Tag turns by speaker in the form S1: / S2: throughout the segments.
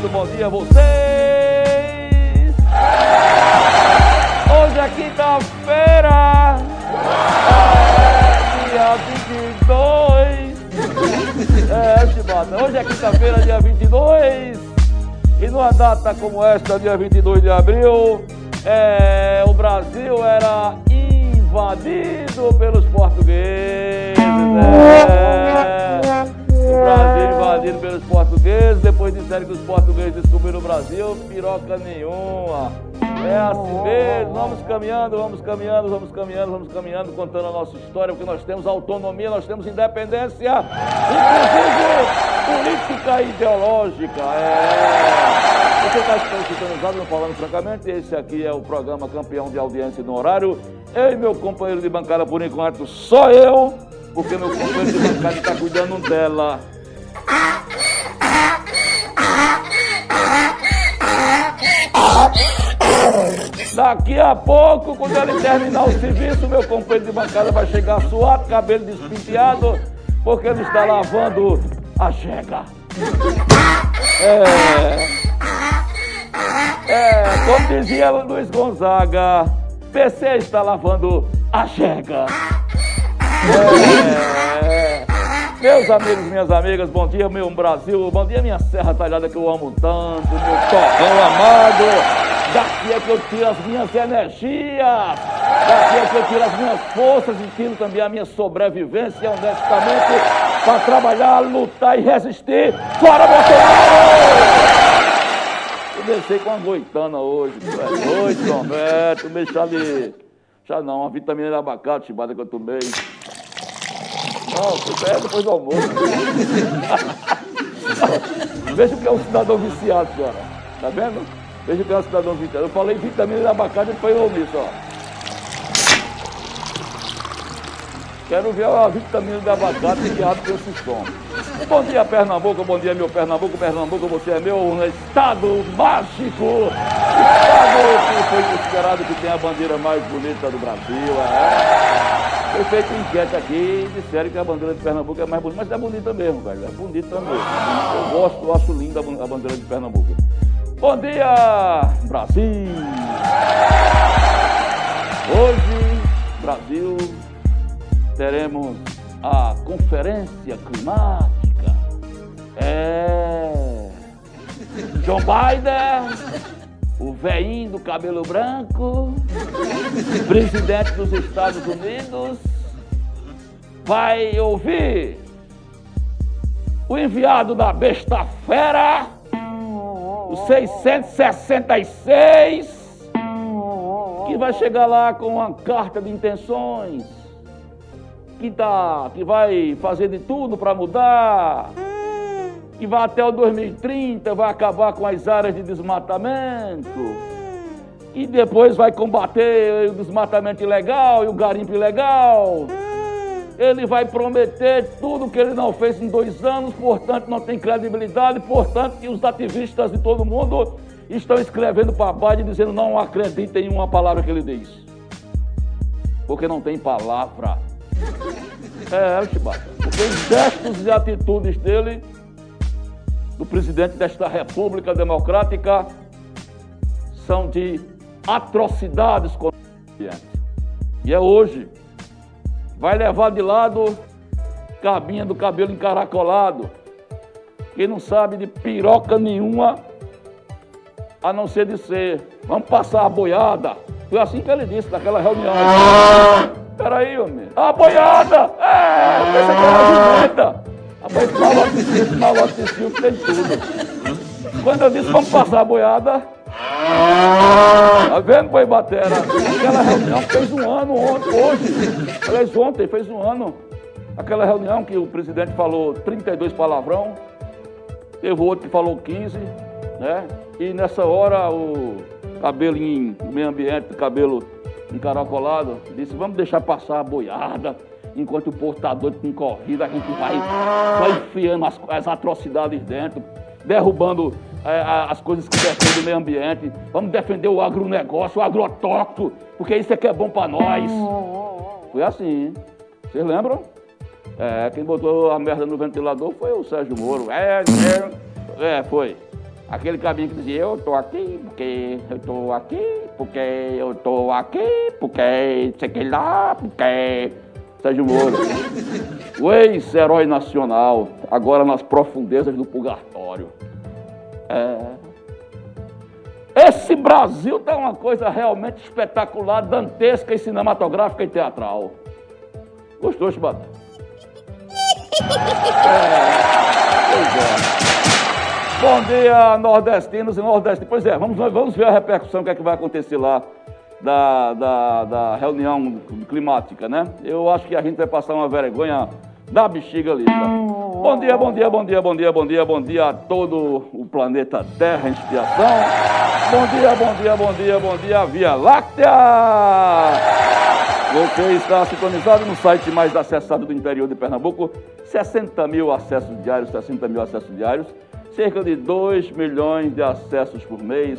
S1: Muito bom dia a vocês! Hoje é quinta-feira, dia 22. É, Chibata, hoje é quinta-feira, dia 22. E numa data como esta, dia 22 de abril, é, o Brasil era invadido pelos portugueses. É. O Brasil invadido pelos portugueses, depois disseram que os portugueses descobriram o Brasil, piroca nenhuma. É assim mesmo, vamos caminhando, vamos caminhando, vamos caminhando, vamos caminhando, contando a nossa história, porque nós temos autonomia, nós temos independência, inclusive política e ideológica. É. Você está escutando não falando francamente, esse aqui é o programa campeão de audiência no horário. Eu e meu companheiro de bancada, por enquanto, só eu, porque meu companheiro de bancada está cuidando dela. Daqui a pouco, quando ele terminar o serviço, meu companheiro de bancada vai chegar suado, cabelo despinteado, porque ele está lavando a chega. É. É, como dizia Luiz Gonzaga, PC está lavando a chega. É. Meus amigos, minhas amigas, bom dia, meu Brasil, bom dia, minha Serra Talhada que eu amo tanto, meu torrão amado. Daqui é que eu tiro as minhas energias, daqui é que eu tiro as minhas forças e tiro também a minha sobrevivência honestamente para trabalhar, lutar e resistir. Fora Bolsonaro! Desci com uma goitana hoje, doido, Roberto, tomei chá de... chá não, uma vitamina de abacate, chibada que eu tomei. Não, é depois do almoço. Veja o que é um cidadão viciado, senhora. Tá vendo? Veja o que é um cidadão viciado. Eu falei vitamina de abacate e foi nisso, ó. Quero ver a vitamina de abacate que abre esse som. Bom dia, Pernambuco, bom dia, meu Pernambuco. Pernambuco, você é meu estado mágico. Estado que foi considerado que tem a bandeira mais bonita do Brasil. É. Feito um enquete aqui e disseram que a bandeira de Pernambuco é mais bonita. Mas é bonita mesmo, velho. É bonita mesmo. Eu gosto, acho linda a bandeira de Pernambuco. Bom dia, Brasil! Hoje, Brasil teremos a conferência climática. É. Joe Biden, o veinho do cabelo branco, presidente dos Estados Unidos, vai ouvir o enviado da besta fera, o 666, que vai chegar lá com uma carta de intenções que, tá, que vai fazer de tudo para mudar, que vai até o 2030, vai acabar com as áreas de desmatamento, e depois vai combater o desmatamento ilegal e o garimpo ilegal. Ele vai prometer tudo que ele não fez em dois anos, portanto não tem credibilidade, portanto os ativistas de todo mundo estão escrevendo para Biden dizendo não acreditem em uma palavra que ele diz. Porque não tem palavra. É, é Chibata. Porque os gestos e atitudes dele, do presidente desta República Democrática, são de atrocidades contra o ambiente. E é hoje. Vai levar de lado cabinha do cabelo encaracolado. Quem não sabe de piroca nenhuma, a não ser de ser. Vamos passar a boiada. Foi assim que ele disse naquela reunião. Peraí, homem. A boiada! É, pensa que era jumenta. Rapaz, esse malote desse filme tem tudo. quando eu disse vamos passar a boiada, tá vendo, Boi Batera? Aquela reunião fez um ano ontem, hoje. Aliás, ontem fez um ano. Aquela reunião que o presidente falou 32 palavrão, teve outro que falou 15, né? E nessa hora o cabelo em meio ambiente, cabelo encaracolado, disse, vamos deixar passar a boiada, enquanto o portador com corrida, a gente vai, vai enfiando as, as atrocidades dentro, derrubando é, as coisas que defendem o meio ambiente, vamos defender o agronegócio, o agrotóxico, porque isso é que é bom para nós. Foi assim, vocês lembram? É, quem botou a merda no ventilador foi o Sérgio Moro. É, é, é foi. Aquele caminho que dizia, eu tô aqui porque eu tô aqui, porque eu tô aqui, porque sei que lá, porque. Sérgio Moro. O ex-herói nacional, agora nas profundezas do purgatório. É. Esse Brasil tá uma coisa realmente espetacular, dantesca e cinematográfica e teatral. Gostou, Chibata? É, é. Bom dia, nordestinos e nordestinos. Pois é, vamos, vamos ver a repercussão, o que é que vai acontecer lá da, da, da reunião climática, né? Eu acho que a gente vai passar uma vergonha da bexiga lisa. Bom dia, bom dia, bom dia, bom dia, bom dia, bom dia a todo o planeta Terra em expiação. Bom dia, bom dia, bom dia, bom dia, Via Láctea! Você está sintonizado no site mais acessado do interior de Pernambuco, 60 mil acessos diários, 60 mil acessos diários, cerca de 2 milhões de acessos por mês.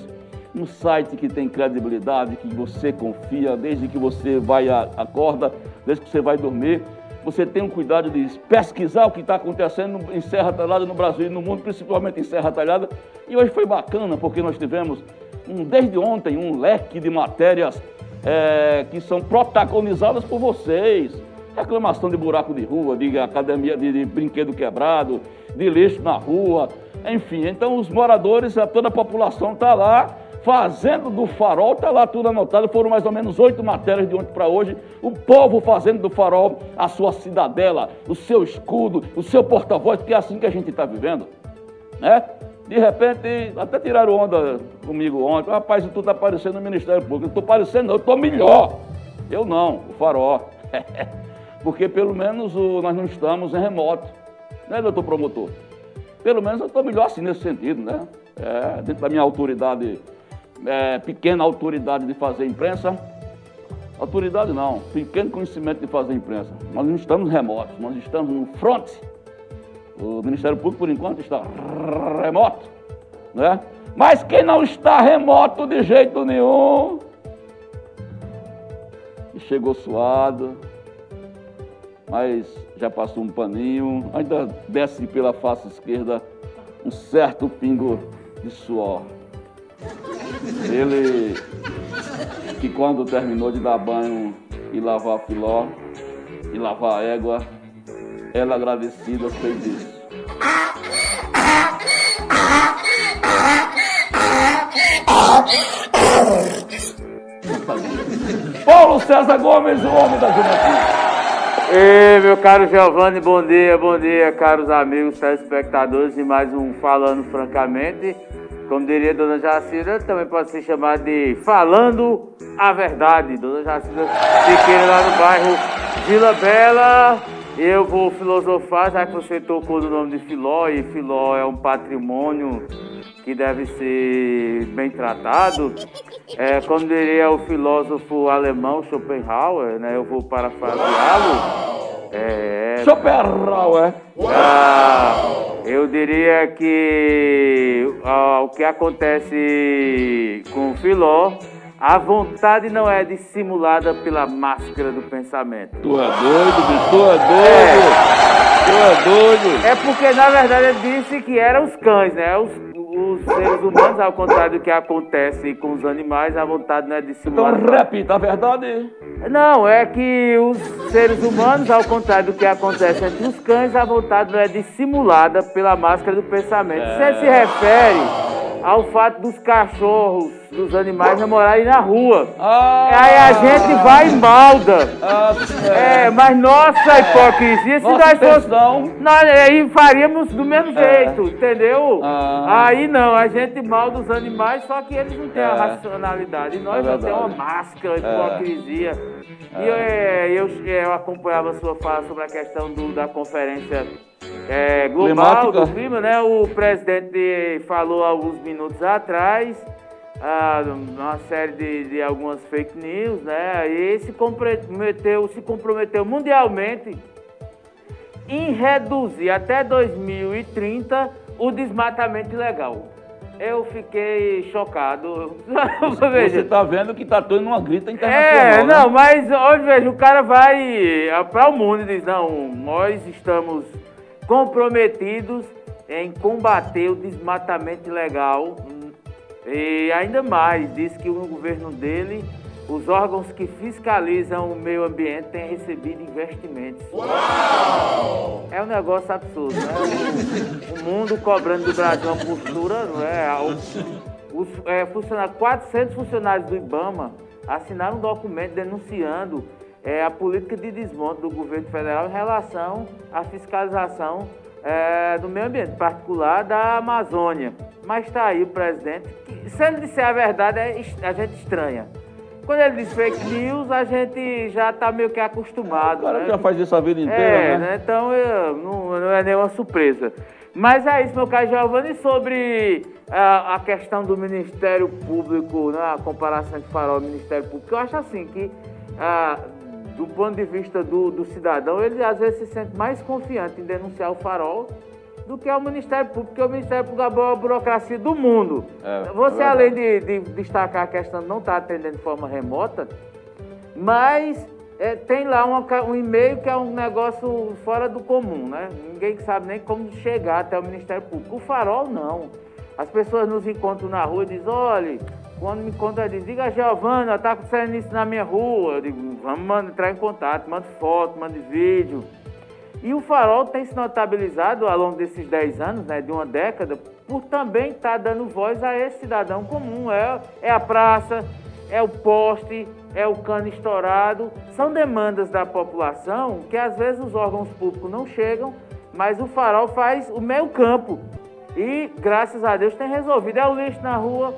S1: Um site que tem credibilidade, que você confia desde que você vai acorda, desde que você vai dormir. Você tem um cuidado de pesquisar o que está acontecendo em Serra Talhada no Brasil e no mundo, principalmente em Serra Talhada. E hoje foi bacana porque nós tivemos, um, desde ontem, um leque de matérias é, que são protagonizadas por vocês. Reclamação de buraco de rua, de academia de, de brinquedo quebrado, de lixo na rua, enfim. Então os moradores, toda a população está lá fazendo do farol, está lá tudo anotado, foram mais ou menos oito matérias de ontem para hoje, o povo fazendo do farol a sua cidadela, o seu escudo, o seu porta-voz, porque é assim que a gente está vivendo, né? De repente, até tiraram onda comigo ontem. Rapaz, tu está parecendo no Ministério Público. Eu estou parecendo, não, eu estou melhor. Eu não, o farol. Porque pelo menos o, nós não estamos em remoto. Né, doutor promotor? Pelo menos eu estou melhor assim nesse sentido, né? É, dentro da minha autoridade, é, pequena autoridade de fazer imprensa. Autoridade não, pequeno conhecimento de fazer imprensa. Nós não estamos remotos, nós estamos no front o Ministério Público, por enquanto, está remoto, né? Mas quem não está remoto de jeito nenhum, chegou suado, mas já passou um paninho, ainda desce pela face esquerda um certo pingo de suor. Ele que quando terminou de dar banho e lavar filó e lavar a égua, ela agradecida fez isso. Paulo César Gomes, o homem da juventude.
S2: Ei, meu caro Giovanni, bom dia, bom dia, caros amigos telespectadores de mais um Falando Francamente. Como diria Dona Jacira, também pode ser chamado de Falando a Verdade. Dona Jacira Siqueira lá no bairro Vila Bela. Eu vou filosofar, já que você tocou no nome de Filó, e Filó é um patrimônio que deve ser bem tratado. É, como diria o filósofo alemão Schopenhauer, né, eu vou parafraseá-lo.
S1: É, Schopenhauer.
S2: Ah, eu diria que ah, o que acontece com o Filó a vontade não é dissimulada pela máscara do pensamento.
S1: Tu é doido, bicho, tu é doido! É. Tu é doido!
S2: É porque, na verdade, ele disse que eram os cães, né? Os, os seres humanos, ao contrário do que acontece com os animais, a vontade não é dissimulada.
S1: Então repita a verdade.
S2: Não, é que os seres humanos, ao contrário do que acontece entre os cães, a vontade não é dissimulada pela máscara do pensamento. É. Você se refere ao fato dos cachorros, dos animais namorarem na rua. Ah, aí a gente vai e malda. Ah, é, mas nossa hipocrisia, se nossa nós fosse, nós aí faríamos do mesmo é. jeito, entendeu? Ah. Aí não, a gente malda os animais, só que eles não têm é. a racionalidade. E nós é não temos uma máscara, é. hipocrisia. E eu, é, eu, eu acompanhava a sua fala sobre a questão do, da conferência é, global Climática. do clima, né? O presidente falou alguns minutos atrás ah, uma série de, de, algumas fake news, né? E se comprometeu, se comprometeu mundialmente em reduzir até 2030 o desmatamento ilegal. Eu fiquei chocado.
S1: Você está vendo que está todo numa grita internacional.
S2: É, não, né? mas hoje veja, o cara vai para o mundo e diz, não, nós estamos comprometidos em combater o desmatamento ilegal. E ainda mais, diz que no governo dele, os órgãos que fiscalizam o meio ambiente têm recebido investimentos. Uau! É um negócio absurdo, né? O, mundo cobrando do Brasil uma postura, não é? Os, é, funcionários, 400 funcionários do IBAMA assinaram um documento denunciando é, a política de desmonte do governo federal em relação à fiscalização é, do meio ambiente, particular da Amazônia. Mas está aí o presidente. Que, se ele disser a verdade, é, a gente estranha. Quando ele diz fake news, a gente já está meio que acostumado. O
S1: cara né? já faz isso a vida inteira,
S2: é, né? né? Então eu, não, não, é nenhuma surpresa. Mas é isso, meu caro Giovanni, sobre a, a questão do Ministério Público, né? a comparação de farol e Ministério Público, eu acho assim que ah, do ponto de vista do, do cidadão, ele às vezes se sente mais confiante em denunciar o farol do que o Ministério Público, porque o Ministério Público é a maior burocracia do mundo. É, Você, é além de, de, destacar a questão de não estar atendendo de forma remota, mas é, tem lá uma, um e-mail que é um negócio fora do comum, né? Ninguém sabe nem como chegar até o Ministério Público. O farol, não. As pessoas nos encontram na rua e dizem, olha, quando me conta, diz, diga Giovana, tá acontecendo isso na minha rua. Eu digo, vamos entrar em contato, manda foto, manda vídeo. E o Farol tem se notabilizado ao longo desses 10 anos, né, de uma década, por também estar tá dando voz a esse cidadão comum. É, é a praça, é o poste, é o cano estourado. São demandas da população que às vezes os órgãos públicos não chegam, mas o Farol faz o meio campo. E graças a Deus tem resolvido. É o lixo na rua,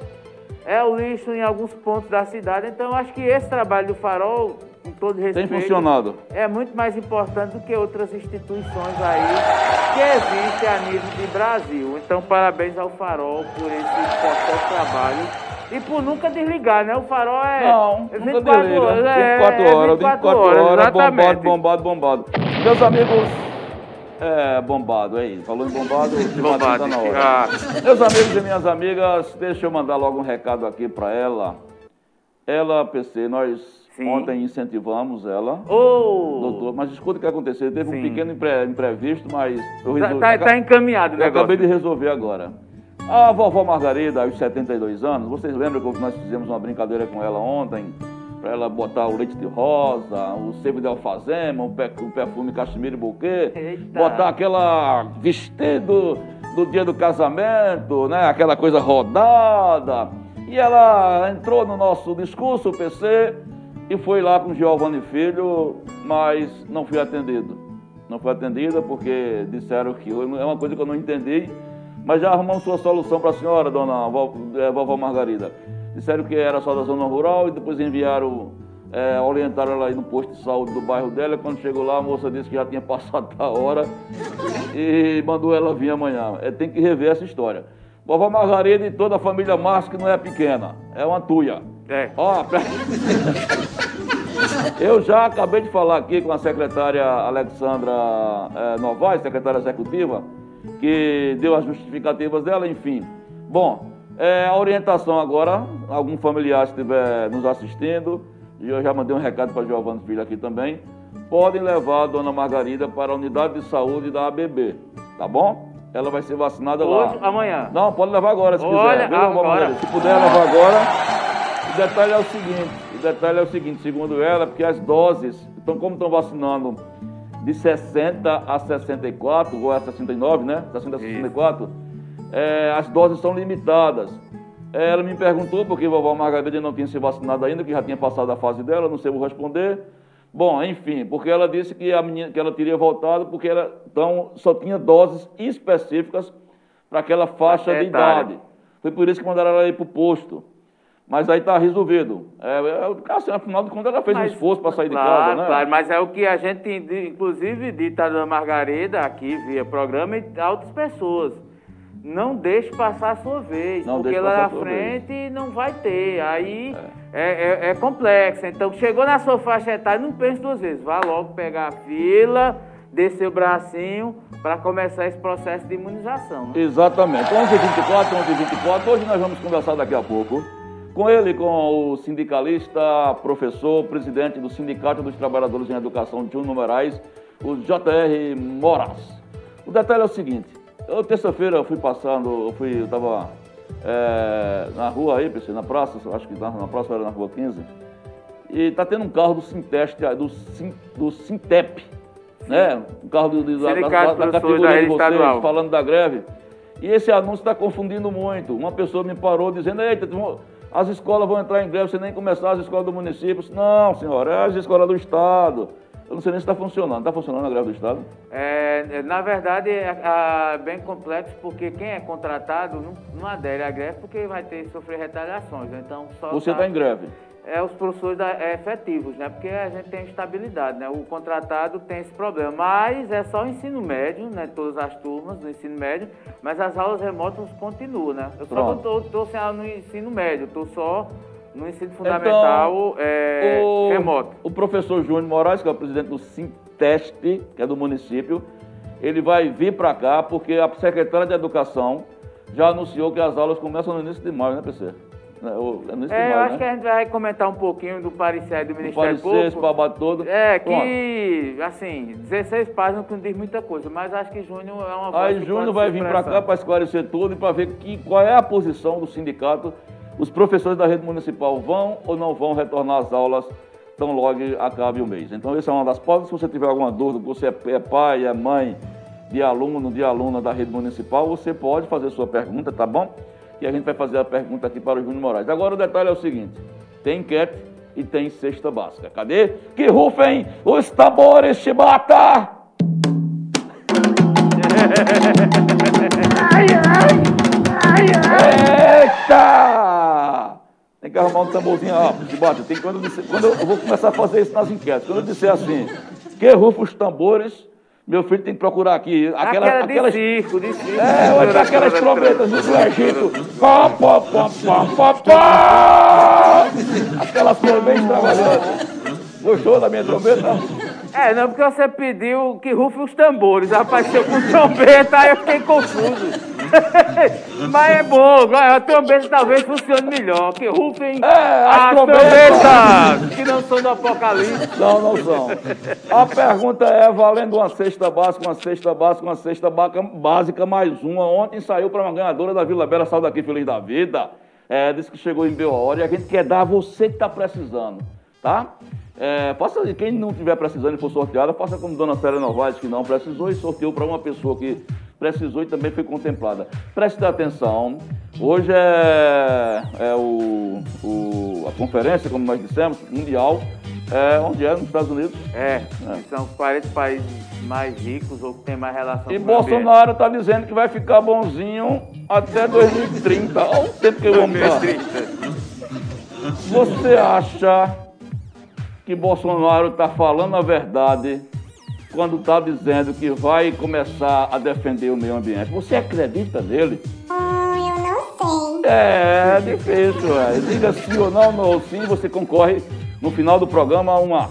S2: é o lixo em alguns pontos da cidade. Então, acho que esse trabalho do Farol, com todo respeito,
S1: tem funcionado.
S2: É muito mais importante do que outras instituições aí que existem a nível de Brasil. Então, parabéns ao Farol por esse importante trabalho. E por nunca desligar, né? O farol é.
S1: Não, 24 horas. É, 24 horas, 24 horas, horas bombado, bombado, bombado. Meus amigos, é, bombado, é isso. Falou em bombado, bombado tá na hora. Ah. Meus amigos e minhas amigas, deixa eu mandar logo um recado aqui para ela. Ela, PC, nós Sim. ontem incentivamos ela.
S2: Oh.
S1: Doutor, mas escuta o que aconteceu. Teve Sim. um pequeno impre, imprevisto, mas
S2: eu resolvi. Tá, tá, tá encaminhado,
S1: né? Acabei de resolver agora. A vovó Margarida, aos 72 anos, vocês lembram que nós fizemos uma brincadeira com ela ontem? Para ela botar o leite de rosa, o sebo de alfazema, o perfume cachemira e buquê, Eita. botar aquela vestido do dia do casamento, né? Aquela coisa rodada. E ela entrou no nosso discurso, o PC, e foi lá com Giovanni Filho, mas não fui atendido. Não fui atendida porque disseram que é uma coisa que eu não entendi, mas já arrumamos sua solução para a senhora, dona é, vovó Margarida. Disseram que era só da zona rural e depois enviaram, é, orientaram ela aí no posto de saúde do bairro dela. Quando chegou lá, a moça disse que já tinha passado a hora e mandou ela vir amanhã. É, tem que rever essa história. Vovó Margarida e toda a família Márcio, que não é pequena, é uma tuia.
S2: É.
S1: Ó, Eu já acabei de falar aqui com a secretária Alexandra é, Novaes, secretária executiva, que deu as justificativas dela, enfim. Bom, é, a orientação agora, algum familiar estiver nos assistindo, e eu já mandei um recado para Giovanni Filho aqui também, podem levar a dona Margarida para a unidade de saúde da ABB, tá bom? Ela vai ser vacinada
S2: Hoje, lá. amanhã?
S1: Não, pode levar agora se
S2: Olha,
S1: quiser.
S2: agora.
S1: Se puder levar agora. O detalhe é o seguinte, o detalhe é o seguinte, segundo ela, porque as doses, então como estão vacinando de 60 a 64, ou a 69, né? 60 a 64, é, as doses são limitadas. Ela me perguntou porque a vovó Margarida não tinha se vacinado ainda, que já tinha passado a fase dela, não sei vou responder. Bom, enfim, porque ela disse que a menina que ela teria voltado porque ela então só tinha doses específicas para aquela faixa de idade. Foi por isso que mandaram ela ir para o posto. Mas aí está resolvido. É, é, assim, afinal de contas, ela fez mas, um esforço para sair claro, de casa, né?
S2: Claro, mas é o que a gente, inclusive, dita da Margarida aqui via programa e outras pessoas. Não deixe passar a sua vez, não porque lá na frente vez. não vai ter. Aí é. É, é, é complexo. Então, chegou na sua faixa etária, não pense duas vezes. Vá logo pegar a fila, descer o bracinho para começar esse processo de imunização.
S1: Né? Exatamente. 11h24, 11h24. Hoje nós vamos conversar daqui a pouco com ele, com o sindicalista, professor, presidente do Sindicato dos Trabalhadores em Educação, Júnior Moraes, o JR Moraes. O detalhe é o seguinte, eu terça-feira fui passando, eu fui, eu estava é, na rua aí, pensei, na praça, acho que na praça era na rua 15, e está tendo um carro do Sinteste, do, do Sintep, né? Um carro do, do, da, da, da categoria de vocês, falando da greve. E esse anúncio está confundindo muito. Uma pessoa me parou dizendo, eita, as escolas vão entrar em greve sem nem começar as escolas do município. Não, senhora, é as escolas do Estado. Eu não sei nem se está funcionando. Está funcionando a greve do Estado?
S2: É, é na verdade, é, é, bem complexo, porque quem é contratado não, não adere à greve porque vai ter sofrer retaliações. Né? Então,
S1: Você está tá em greve?
S2: é os professores da, é, efetivos, né? Porque a gente tem estabilidade, né? O contratado tem esse problema, mas é só o ensino médio, né? Todas as turmas do ensino médio, mas as aulas remotas continuam, né? Eu só estou sem aula no ensino médio, estou só no ensino fundamental então, é, o, remoto.
S1: O professor Júnior Moraes, que é o presidente do Sinteste, que é do município, ele vai vir para cá porque a secretária de Educação já anunciou que as aulas começam no início de maio, né, PC?
S2: É, é, eu acho né? que a gente vai comentar um pouquinho do parecer do Ministério
S1: do parecer, Público. esse todo.
S2: É, que, Pronto. assim, 16 páginas que não diz muita coisa, mas acho que Júnior é uma
S1: Aí Júnior vai vir para cá para esclarecer tudo e para ver que, qual é a posição do sindicato. Os professores da rede municipal vão ou não vão retornar às aulas tão logo acabe o mês. Então, essa é uma das pautas. Se você tiver alguma dúvida, você é, é pai, é mãe de aluno, de aluna da rede municipal, você pode fazer sua pergunta, tá bom? e a gente vai fazer a pergunta aqui para o Júnior Moraes. Agora o detalhe é o seguinte: tem enquete e tem cesta básica. Cadê? Que rufem os tambores, Chibata! ai, ai, ai, ai. Eita! Tem que arrumar um tamborzinho rápido, Chibata. Tem quando, quando eu, eu vou começar a fazer isso nas enquetes. Quando eu disser assim, que rufa os tambores, meu filho tem que procurar aqui.
S2: Aquela, aquela de aquelas, circo, de circo.
S1: É, aquelas trombetas do Egito. Pá, pá, pá, pá, pá, pá. Aquelas trombetas trabalhando. Gostou da minha trombeta?
S2: É, não, porque você pediu que rufe os tambores. Apareceu com trombeta, aí eu fiquei confuso. Mas é bom, a trombeta talvez funcione melhor. Que rufem é, as, trombetas que não são do Apocalipse.
S1: Não, não são. A pergunta é, valendo uma cesta básica, uma cesta básica, uma cesta básica, mais uma. Ontem saiu para uma ganhadora da Vila Bela, saiu daqui feliz da vida. É, disse que chegou em boa hora e a gente quer dar a você que está precisando, tá? É, quem não estiver precisando e for sorteada, faça como Dona Célia Novaes, que não precisou e sorteou para uma pessoa que precisou e também foi contemplada. Preste atenção, hoje é, é o, o, a conferência, como nós dissemos, mundial, é, onde é? Nos Estados Unidos?
S2: É, é. são os 40 países mais ricos ou que tem mais relação
S1: e com o Bolsonaro está dizendo que vai ficar bonzinho até 2030. Olha o tempo que eu vou 2030. Você acha que Bolsonaro está falando a verdade quando está dizendo que vai começar a defender o meio ambiente. Você acredita nele?
S3: Hum, eu não
S1: sei. É, é difícil, é. Diga sim ou não, não ou sim, você concorre no final do programa a uma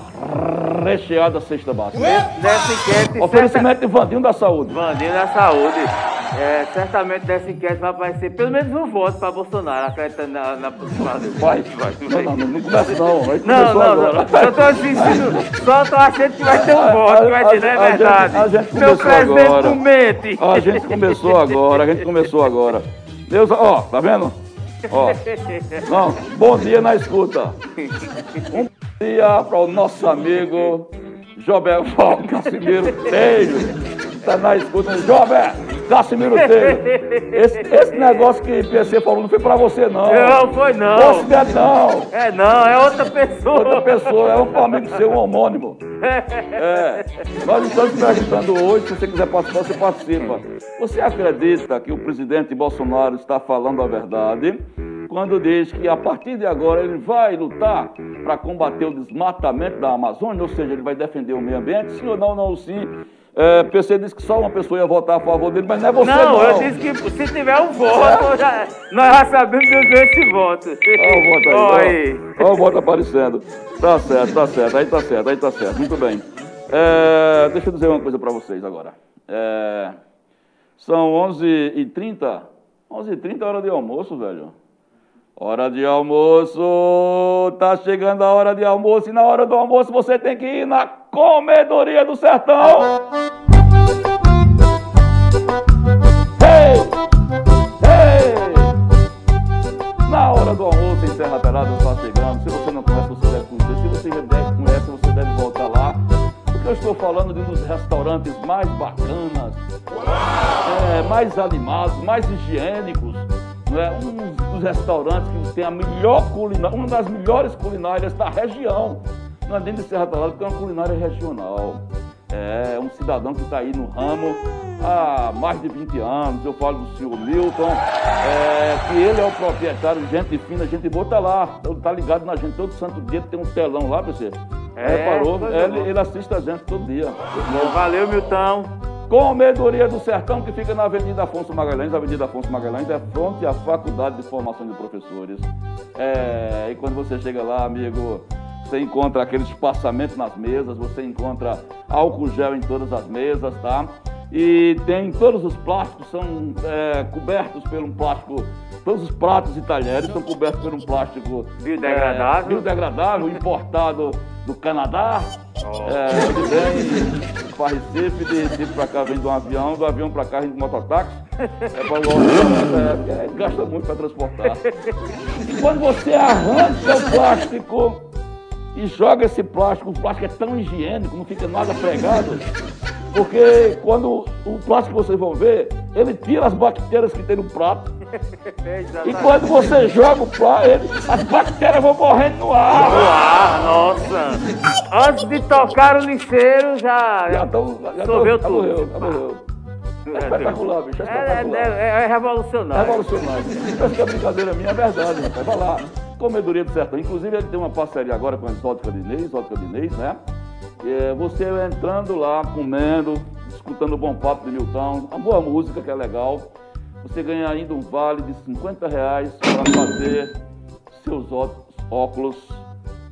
S1: recheada cesta básica.
S2: Nessa enquete...
S1: Oferecimento de Vandinho da Saúde.
S2: Vandinho da Saúde. É, certamente dessa enquete vai aparecer pelo menos um voto para Bolsonaro, acreditando na, na
S1: possibilidade. Vai, vai. Não, não, não começa
S2: não. Vai não, não, agora. não. Eu tô assistindo, só tô achando que vai ter um voto, vai dizer, não é verdade.
S1: A gente, a gente Meu
S2: presidente agora. comente.
S1: A gente começou agora, a gente começou agora. Deus, ó, tá vendo? Ó, não, bom dia na escuta. Um dia para o nosso amigo Joberval Casimiro Tejo. Está na escuta, Jober! Cassimiro Teiro, esse, esse negócio que PC falou não foi pra você, não.
S2: Não, foi não.
S1: Considere não.
S2: É não, é outra pessoa.
S1: Outra pessoa, é um amigo seu, um homônimo. É. Nós estamos perguntando hoje, se você quiser participar, você participa. Você acredita que o presidente Bolsonaro está falando a verdade quando diz que a partir de agora ele vai lutar para combater o desmatamento da Amazônia, ou seja, ele vai defender o meio ambiente? Sim ou não, não, sim. É, PC disse que só uma pessoa ia votar a favor dele, mas não é você não.
S2: Não, eu disse que se tiver um voto, já, nós já sabemos onde esse voto.
S1: Olha o voto aí. Olha o voto aparecendo. Tá certo, tá certo, aí tá certo, aí tá certo. Muito bem. É, deixa eu dizer uma coisa para vocês agora. É, são 11h30. 11h30 é hora de almoço, velho. Hora de almoço, tá chegando a hora de almoço e na hora do almoço você tem que ir na comedoria do sertão. Serra Pelada está chegando. Se você não conhece, você deve conhecer. Se você conhece, você deve voltar lá. Porque eu estou falando de um dos restaurantes mais bacanas, é, mais animados, mais higiênicos é um dos restaurantes que tem a melhor culinária, uma das melhores culinárias da região. Não é dentro de Serra Talada, porque é uma culinária regional. É um cidadão que está aí no ramo há mais de 20 anos. Eu falo do senhor Milton, é, que ele é o proprietário, gente fina, gente boa, está lá, está ligado na gente todo santo dia, tem um telão lá, você. É, Reparou? Ele, ele assiste a gente todo dia.
S2: Valeu, Milton.
S1: Comedoria do Sertão, que fica na Avenida Afonso Magalhães. A Avenida Afonso Magalhães é fronte à Faculdade de Formação de Professores. É, e quando você chega lá, amigo, você encontra aquele espaçamento nas mesas, você encontra álcool gel em todas as mesas, tá? E tem todos os plásticos, são é, cobertos por um plástico Todos os pratos e talheres são cobertos por um plástico
S2: biodegradável,
S1: é, biodegradável importado do Canadá. Oh. É, que vem para Recife, de Recife para cá vem de um avião, do avião para cá vem de mototáxi. É para o é, é, gasta muito para transportar. E quando você arranca o plástico e joga esse plástico, o plástico é tão higiênico, não fica nada pregado. Porque quando o plástico vocês vão ver, ele tira as bactérias que tem no prato. e quando você joga o ele, as bactérias vão morrendo no ar.
S2: No ar, nossa. Antes de tocar o lixeiro, já,
S1: já, tô, já tô, tudo. Morreu, morreu. É espetacular, bicho. É, espetacular.
S2: É, é, é revolucionário.
S1: Revolucionário. Pensa que a brincadeira minha é verdade, rapaz. Vai lá. Comedoria do Sertão. Inclusive, ele tem uma parceria agora com a Exótica de Inês, Exótica né? É, você entrando lá, comendo, escutando o bom papo de Milton, a boa música que é legal. Você ganha ainda um vale de 50 reais para fazer seus óculos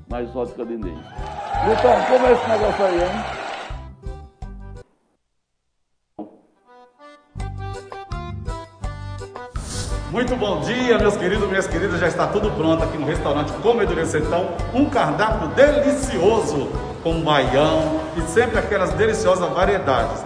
S1: na exótica de Inês. Milton, como é esse negócio aí, hein?
S3: Muito bom dia, meus queridos, minhas queridas. Já está tudo pronto aqui no restaurante Comedoria Sertão. Um cardápio delicioso com baião e sempre aquelas deliciosas variedades.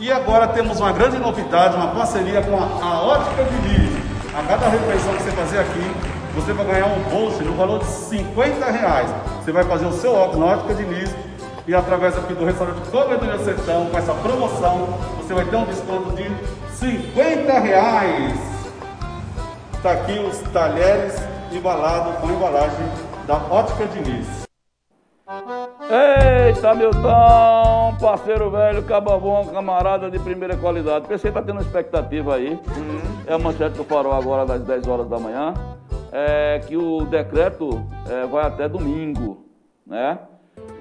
S3: E agora temos uma grande novidade, uma parceria com a, a Ótica Diniz. A cada refeição que você fazer aqui, você vai ganhar um bolso no valor de 50 reais. Você vai fazer o seu óculos na Ótica Diniz e através aqui do restaurante Comedoria Sertão, com essa promoção, você vai ter um desconto de 50 reais. Está aqui os talheres embalados com embalagem da Ótica Diniz.
S1: Eita, Milton, parceiro velho, cababom, camarada de primeira qualidade. Pensei que tá tendo expectativa aí. Uhum. É a manchete do farol agora das 10 horas da manhã. É que o decreto é, vai até domingo, né?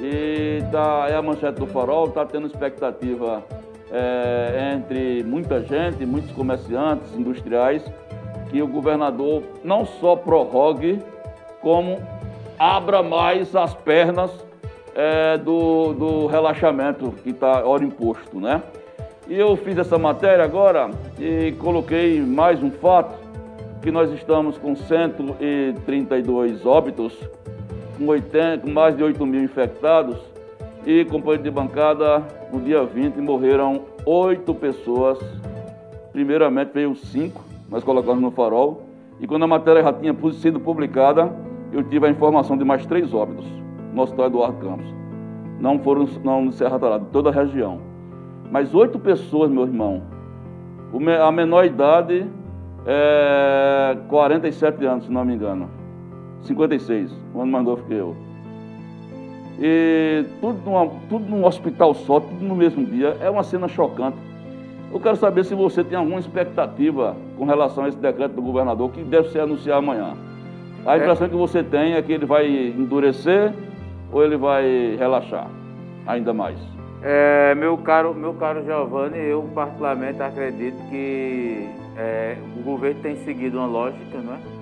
S1: E tá, é a manchete do farol, tá tendo expectativa é, entre muita gente, muitos comerciantes, industriais, que o governador não só prorrogue, como abra mais as pernas é, do, do relaxamento que está hora imposto, né? E eu fiz essa matéria agora e coloquei mais um fato, que nós estamos com 132 óbitos, com, 80, com mais de 8 mil infectados, e companheiro de bancada, no dia 20, morreram oito pessoas. Primeiramente veio cinco, nós colocamos no farol. E quando a matéria já tinha sido publicada, eu tive a informação de mais três óbitos no Hospital Eduardo Campos. Não foram não no Serra Talada, toda a região. Mas oito pessoas, meu irmão, a menor idade é 47 anos, se não me engano. 56, um ano mais novo que eu. E tudo, numa, tudo num hospital só, tudo no mesmo dia. É uma cena chocante. Eu quero saber se você tem alguma expectativa com relação a esse decreto do governador que deve ser anunciado amanhã. A impressão é. que você tem é que ele vai endurecer ou ele vai relaxar ainda mais?
S2: É, meu caro, meu caro Giovanni, eu particularmente acredito que é, o governo tem seguido uma lógica, não é?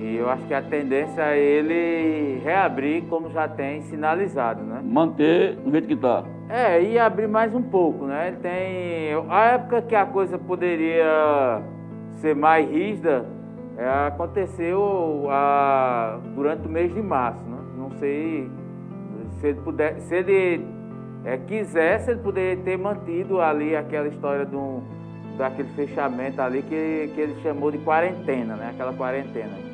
S2: E eu acho que a tendência é ele reabrir como já tem sinalizado, né?
S1: Manter do jeito que está.
S2: É, e abrir mais um pouco, né? Ele tem. A época que a coisa poderia ser mais rígida é, aconteceu a, durante o mês de março, né? Não sei se ele puder. Se ele é, quisesse, ele poderia ter mantido ali aquela história do, daquele fechamento ali que, que ele chamou de quarentena, né? Aquela quarentena.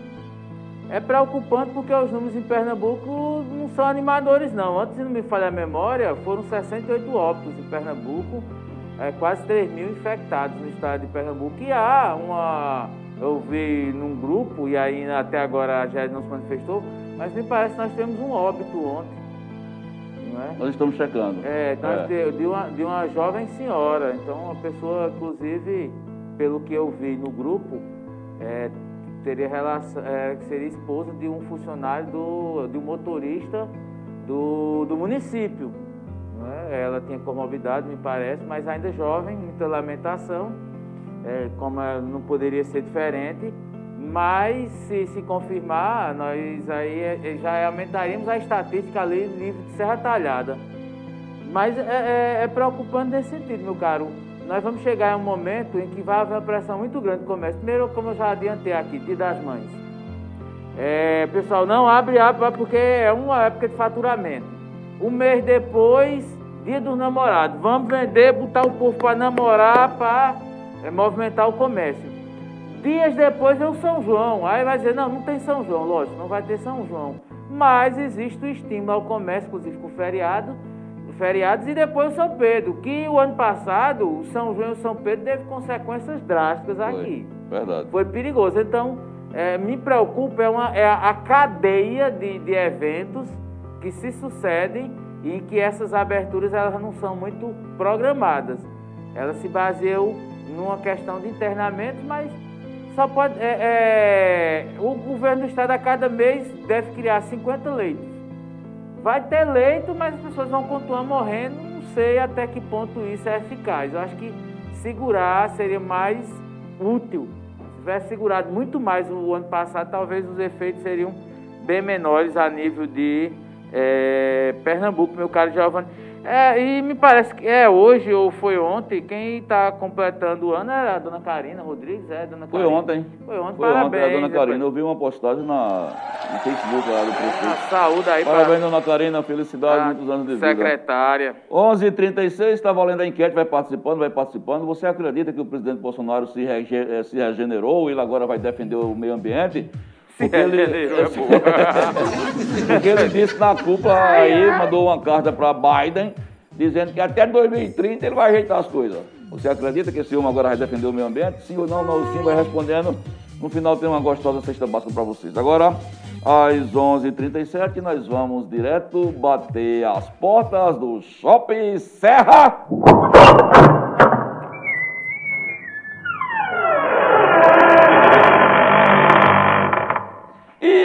S2: É preocupante porque os números em Pernambuco não são animadores, não. Antes, se não me falha a memória, foram 68 óbitos em Pernambuco, é, quase 3 mil infectados no estado de Pernambuco. E há uma. Eu vi num grupo, e aí até agora a GED não se manifestou, mas me parece que nós temos um óbito ontem.
S1: É? Nós estamos checando.
S2: É, nós é. De, de, uma, de uma jovem senhora. Então, uma pessoa, inclusive, pelo que eu vi no grupo, é, teria relação, é, seria esposa de um funcionário, do, de um motorista do, do município. Né? Ela tinha comorbidade, me parece, mas ainda jovem, muita lamentação, é, como não poderia ser diferente. Mas se se confirmar, nós aí é, é, já aumentaríamos a estatística ali livre de Serra Talhada. Mas é, é, é preocupante nesse sentido, meu caro nós vamos chegar em um momento em que vai haver uma pressão muito grande no comércio. Primeiro, como eu já adiantei aqui, Dia das Mães. É, pessoal, não abre, abre, porque é uma época de faturamento. Um mês depois, Dia dos Namorados. Vamos vender, botar o povo para namorar, para é, movimentar o comércio. Dias depois é o São João. Aí vai dizer, não, não tem São João, lógico, não vai ter São João. Mas existe o estímulo ao comércio, inclusive com feriado feriados e depois o São Pedro, que o ano passado o São João e o São Pedro teve consequências drásticas aqui.
S1: Foi, verdade.
S2: Foi perigoso. Então, é, me preocupa é, uma, é a cadeia de, de eventos que se sucedem e que essas aberturas elas não são muito programadas. Elas se baseiam numa questão de internamento, mas só pode. É, é, o governo do estado a cada mês deve criar 50 leitos. Vai ter leito, mas as pessoas vão continuar morrendo. Não sei até que ponto isso é eficaz. Eu acho que segurar seria mais útil. Se tivesse segurado muito mais o ano passado, talvez os efeitos seriam bem menores a nível de é, Pernambuco, meu caro Giovanni. É, e me parece que é hoje ou foi ontem, quem está completando o ano era a dona Karina Rodrigues, é, dona
S1: Foi ontem.
S2: Foi ontem, foi parabéns.
S1: Ontem, a dona Karina, eu vi uma postagem na, no Facebook lá do prefeito. Ah,
S2: saúde aí.
S1: Parabéns, pra... dona Karina, felicidade, ah, muitos anos de vida.
S2: Secretária.
S1: 11h36, está valendo a enquete, vai participando, vai participando. Você acredita que o presidente Bolsonaro se, rege, eh, se regenerou, ele agora vai defender o meio ambiente?
S2: Porque ele, é
S1: porque ele disse na culpa aí, mandou uma carta para Biden, dizendo que até 2030 ele vai ajeitar as coisas. Você acredita que esse homem agora vai defender o meio ambiente? Sim ou não? Não, sim, vai respondendo. No final tem uma gostosa cesta básica para vocês. Agora, às 11h37, nós vamos direto bater as portas do Shopping Serra.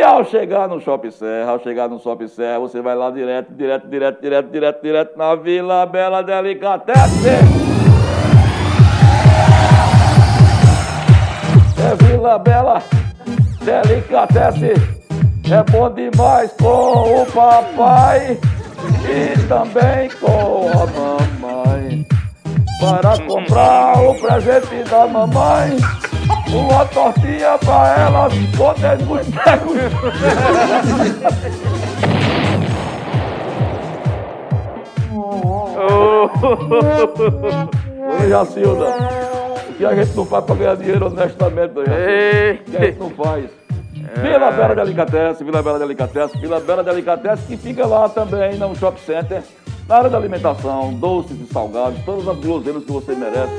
S1: Ao chegar no Shopping Serra, ao chegar no Shopping Serra, você vai lá direto, direto, direto, direto, direto, direto na Vila Bela Delicatesse. É Vila Bela Delicatesse. É bom demais com o papai e também com a mamãe. Para comprar o presente da mamãe uma tortinha pra ela poder boteco. Oi, Jacilda. O que a gente não faz pra ganhar dinheiro honestamente, né, Jacilda? O que a gente não faz? Vila Bela Delicatesse, Vila Bela Delicatesse, Vila Bela Delicatesse, que fica lá também no Shop Center, na área da alimentação, doces e salgados, todas as guloseimas que você merece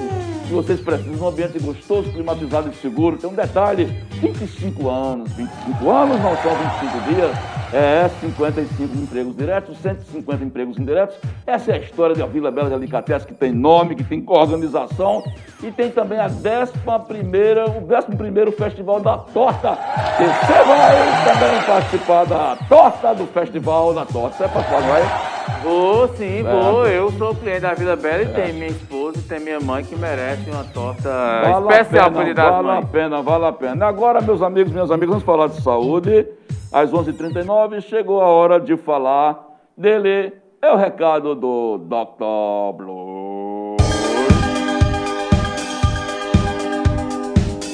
S1: que vocês precisam, um ambiente gostoso, climatizado e seguro. Tem um detalhe, 25 anos, 25 anos não são 25 dias, é 55 empregos diretos, 150 empregos indiretos. Essa é a história da Vila Bela de Alicates, que tem nome, que tem organização e tem também a 11 primeira, o 11 primeiro Festival da Torta. E você vai também participar da torta do Festival da Torta. Você é participar, vai?
S2: Vou sim, vou. Eu sou cliente da Vila Bela e tem minha esposa e tem minha mãe que merece uma torta
S1: Vale
S2: especial
S1: a
S2: para
S1: pena,
S2: lhe dar
S1: vale a pena, vale a pena. Agora, meus amigos, minhas amigas, vamos falar de saúde. Às 11h39 chegou a hora de falar dele. É o recado do Dr. Blue.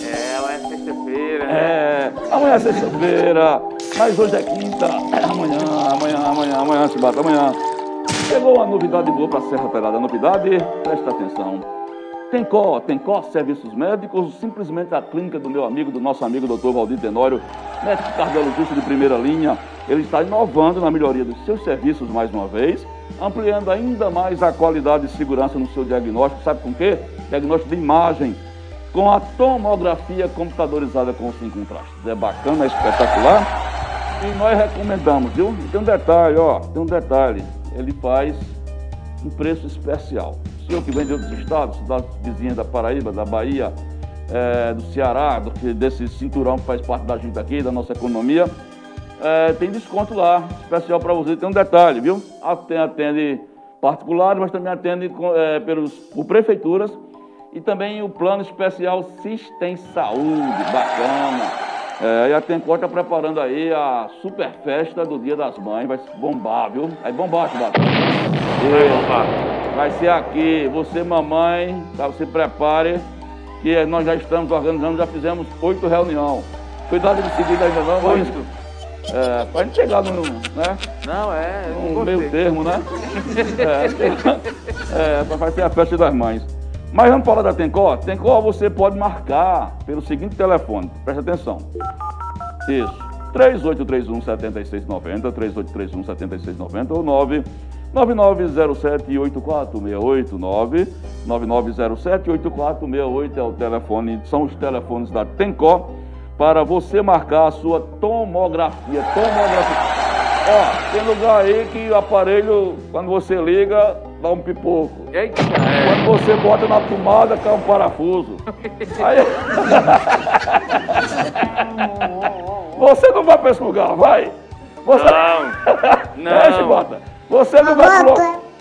S2: É, amanhã é sexta-feira. né?
S1: É, amanhã é sexta-feira, mas hoje é quinta. Amanhã, amanhã, amanhã, amanhã se bate, amanhã. Chegou a novidade boa para Serra Pelada. Novidade, presta atenção. Tencó, Tencó Serviços Médicos, simplesmente a clínica do meu amigo, do nosso amigo Dr. Valdir Tenório, médico cardiologista de primeira linha. Ele está inovando na melhoria dos seus serviços mais uma vez, ampliando ainda mais a qualidade e segurança no seu diagnóstico. Sabe com quê? Diagnóstico de imagem, com a tomografia computadorizada com cinco contrastes. É bacana, é espetacular. E nós recomendamos, viu? Tem um detalhe, ó, tem um detalhe. Ele faz um preço especial. O senhor que vem de outros estados, cidades vizinhas da Paraíba, da Bahia, eh, do Ceará, do, desse cinturão que faz parte da gente aqui, da nossa economia, eh, tem desconto lá, especial para você. Tem um detalhe, viu? Atende, atende particulares, mas também atende eh, pelos, por prefeituras e também o plano especial Sistem Saúde, bacana. É, e a Tencó está preparando aí a super festa do Dia das Mães, vai bombar, viu? Vai bombar, Chibata.
S2: Vai bombar.
S1: Vai ser aqui, você mamãe, tá? você prepare, que nós já estamos organizando, já fizemos oito reuniões. Cuidado de seguida ainda não, mas... É, pra gente chegar no, né,
S2: Não, é, gostei.
S1: meio termo, né? É, é, vai ter a festa das mães. Mas vamos falar da Tencó? Tencó você pode marcar pelo seguinte telefone, presta atenção. Isso, 3831 7690, 3831 7690 ou 9 9907 8468 9 9907 8468 é o telefone, são os telefones da Tencó para você marcar a sua tomografia. Tomografia. Ó, tem lugar aí que o aparelho, quando você liga, dá um pipoco.
S2: Eita, é.
S1: Quando você bota na tomada, cai um parafuso. Aí... você não vai para esse lugar, vai? Você...
S2: Não,
S1: É,
S2: não.
S1: Chibata. Você não vai pro...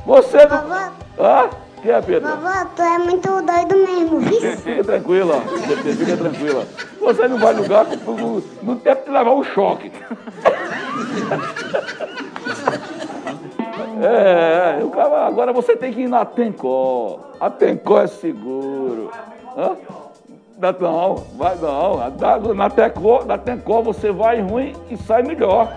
S1: Você não...
S4: Vovó,
S1: Ah? Que é, Pedro?
S4: vovó, tu é muito doido mesmo, viu?
S1: Fica tranquila, fica tranquila. Você não vai no lugar com- com- no tempo de levar um choque. É, o cara- agora você tem que ir na Tencó. A Tencó é seguro. Hã? Não, vai não. Na Tencó, na Tencó você vai ruim e sai melhor.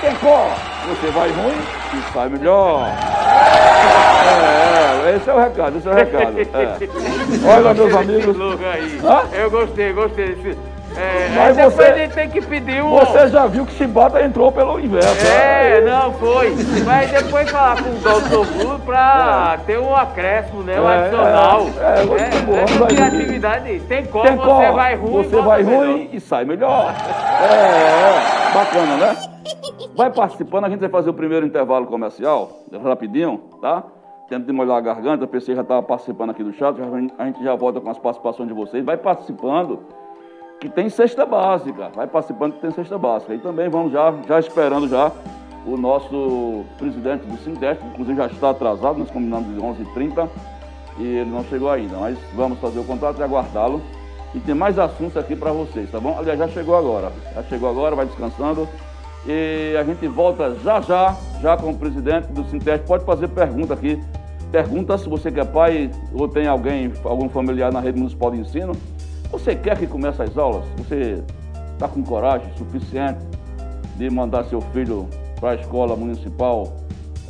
S1: É. Tencó, você vai ruim e sai melhor. É, esse é o recado, esse é o recado. é. Olha, meus amigos?
S2: Eu gostei, gostei. É,
S1: Mas
S2: depois
S1: você-
S2: a gente tem que pedir um.
S1: você já viu que Chibata entrou pelo inverso.
S2: É,
S1: né?
S2: não, foi. Mas depois falar com o Dr. Blue pra ter um acréscimo, né? Um
S1: É,
S2: adicional.
S1: é, é, bom,
S2: essa
S1: vai vir.
S2: criatividade. Tem como,
S1: Tem como,
S2: você vai ruim.
S1: você vai
S2: melhor.
S1: ruim e sai melhor. É, é, bacana, né? Vai participando, a gente vai fazer o primeiro intervalo comercial, rapidinho, tá? Tempo de molhar a garganta, pensei que já estava participando aqui do chat, a gente já volta com as participações de vocês. Vai participando, que tem cesta básica. Vai participando que tem cesta básica. E também vamos já, já esperando já o nosso presidente do Sinteste, inclusive já está atrasado, nós combinamos de 11h30 e ele não chegou ainda, mas vamos fazer o contato e aguardá-lo. E tem mais assuntos aqui para vocês, tá bom? Aliás, já chegou agora. Já chegou agora, vai descansando. E a gente volta já já, já com o presidente do Sinteste. Pode fazer pergunta aqui. Pergunta se você que é pai ou tem alguém, algum familiar na rede municipal de ensino. Você quer que comece as aulas? Você está com coragem suficiente de mandar seu filho para a escola municipal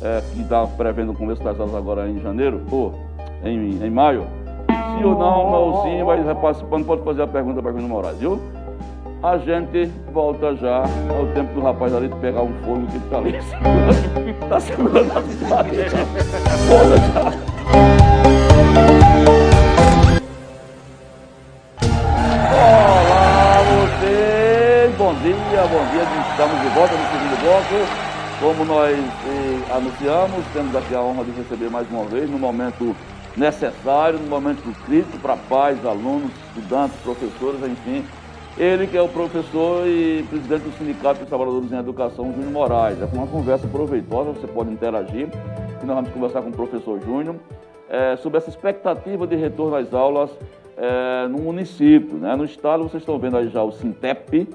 S1: é, que está prevendo o começo das aulas agora em janeiro, ou em, em maio? Sim ou não, ou sim, vai participando, pode fazer a pergunta para Bruno Moraes, viu? A gente volta já ao tempo do rapaz ali de pegar um fogo que está ali está segurando as paredes. Volta já. Dia, bom dia. Estamos de volta no segundo bloco. Como nós eh, anunciamos, temos aqui a honra de receber mais uma vez, no momento necessário, no momento crítico para pais, alunos, estudantes, professores, enfim. Ele que é o professor e presidente do Sindicato dos Trabalhadores em Educação, Júnior Moraes. É uma conversa proveitosa, você pode interagir. E nós vamos conversar com o professor Júnior é, sobre essa expectativa de retorno às aulas é, no município. Né? No estado, vocês estão vendo aí já o Sintep,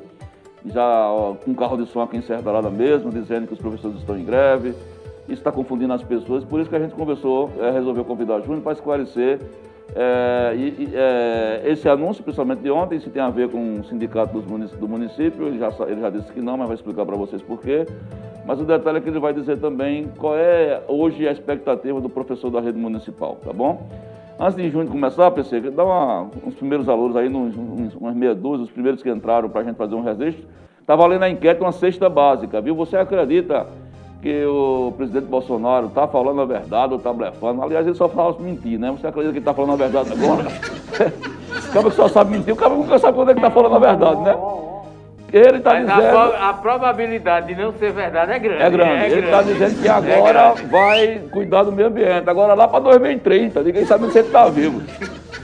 S1: já ó, com carro de som aqui em Serra Dourada mesmo, dizendo que os professores estão em greve. Isso está confundindo as pessoas, por isso que a gente conversou, é, resolveu convidar o Júnior para esclarecer é, e, é, esse anúncio, principalmente de ontem, se tem a ver com o sindicato munic do município, ele já, ele já disse que não, mas vai explicar para vocês por quê. Mas o detalhe é que ele vai dizer também qual é hoje a expectativa do professor da rede municipal, tá bom? Antes de junho começar, PC, dá uma, uns primeiros alunos aí, uns, uns, umas meia dúzia, os primeiros que entraram para a gente fazer um registro. Está valendo a enquete uma cesta básica, viu? Você acredita que o presidente Bolsonaro está falando a verdade ou está blefando? Aliás, ele só fala mentir, né? Você acredita que ele está falando a verdade agora? o cara que só sabe mentir, o cara nunca sabe quando é que está falando a verdade, né? Ele está dizendo.
S2: A, a, probabilidade de não ser verdade é grande.
S1: É grande. É ele está dizendo que é agora é vai cuidar do meio ambiente. Agora lá para 2030, ninguém sabe se ele está vivo.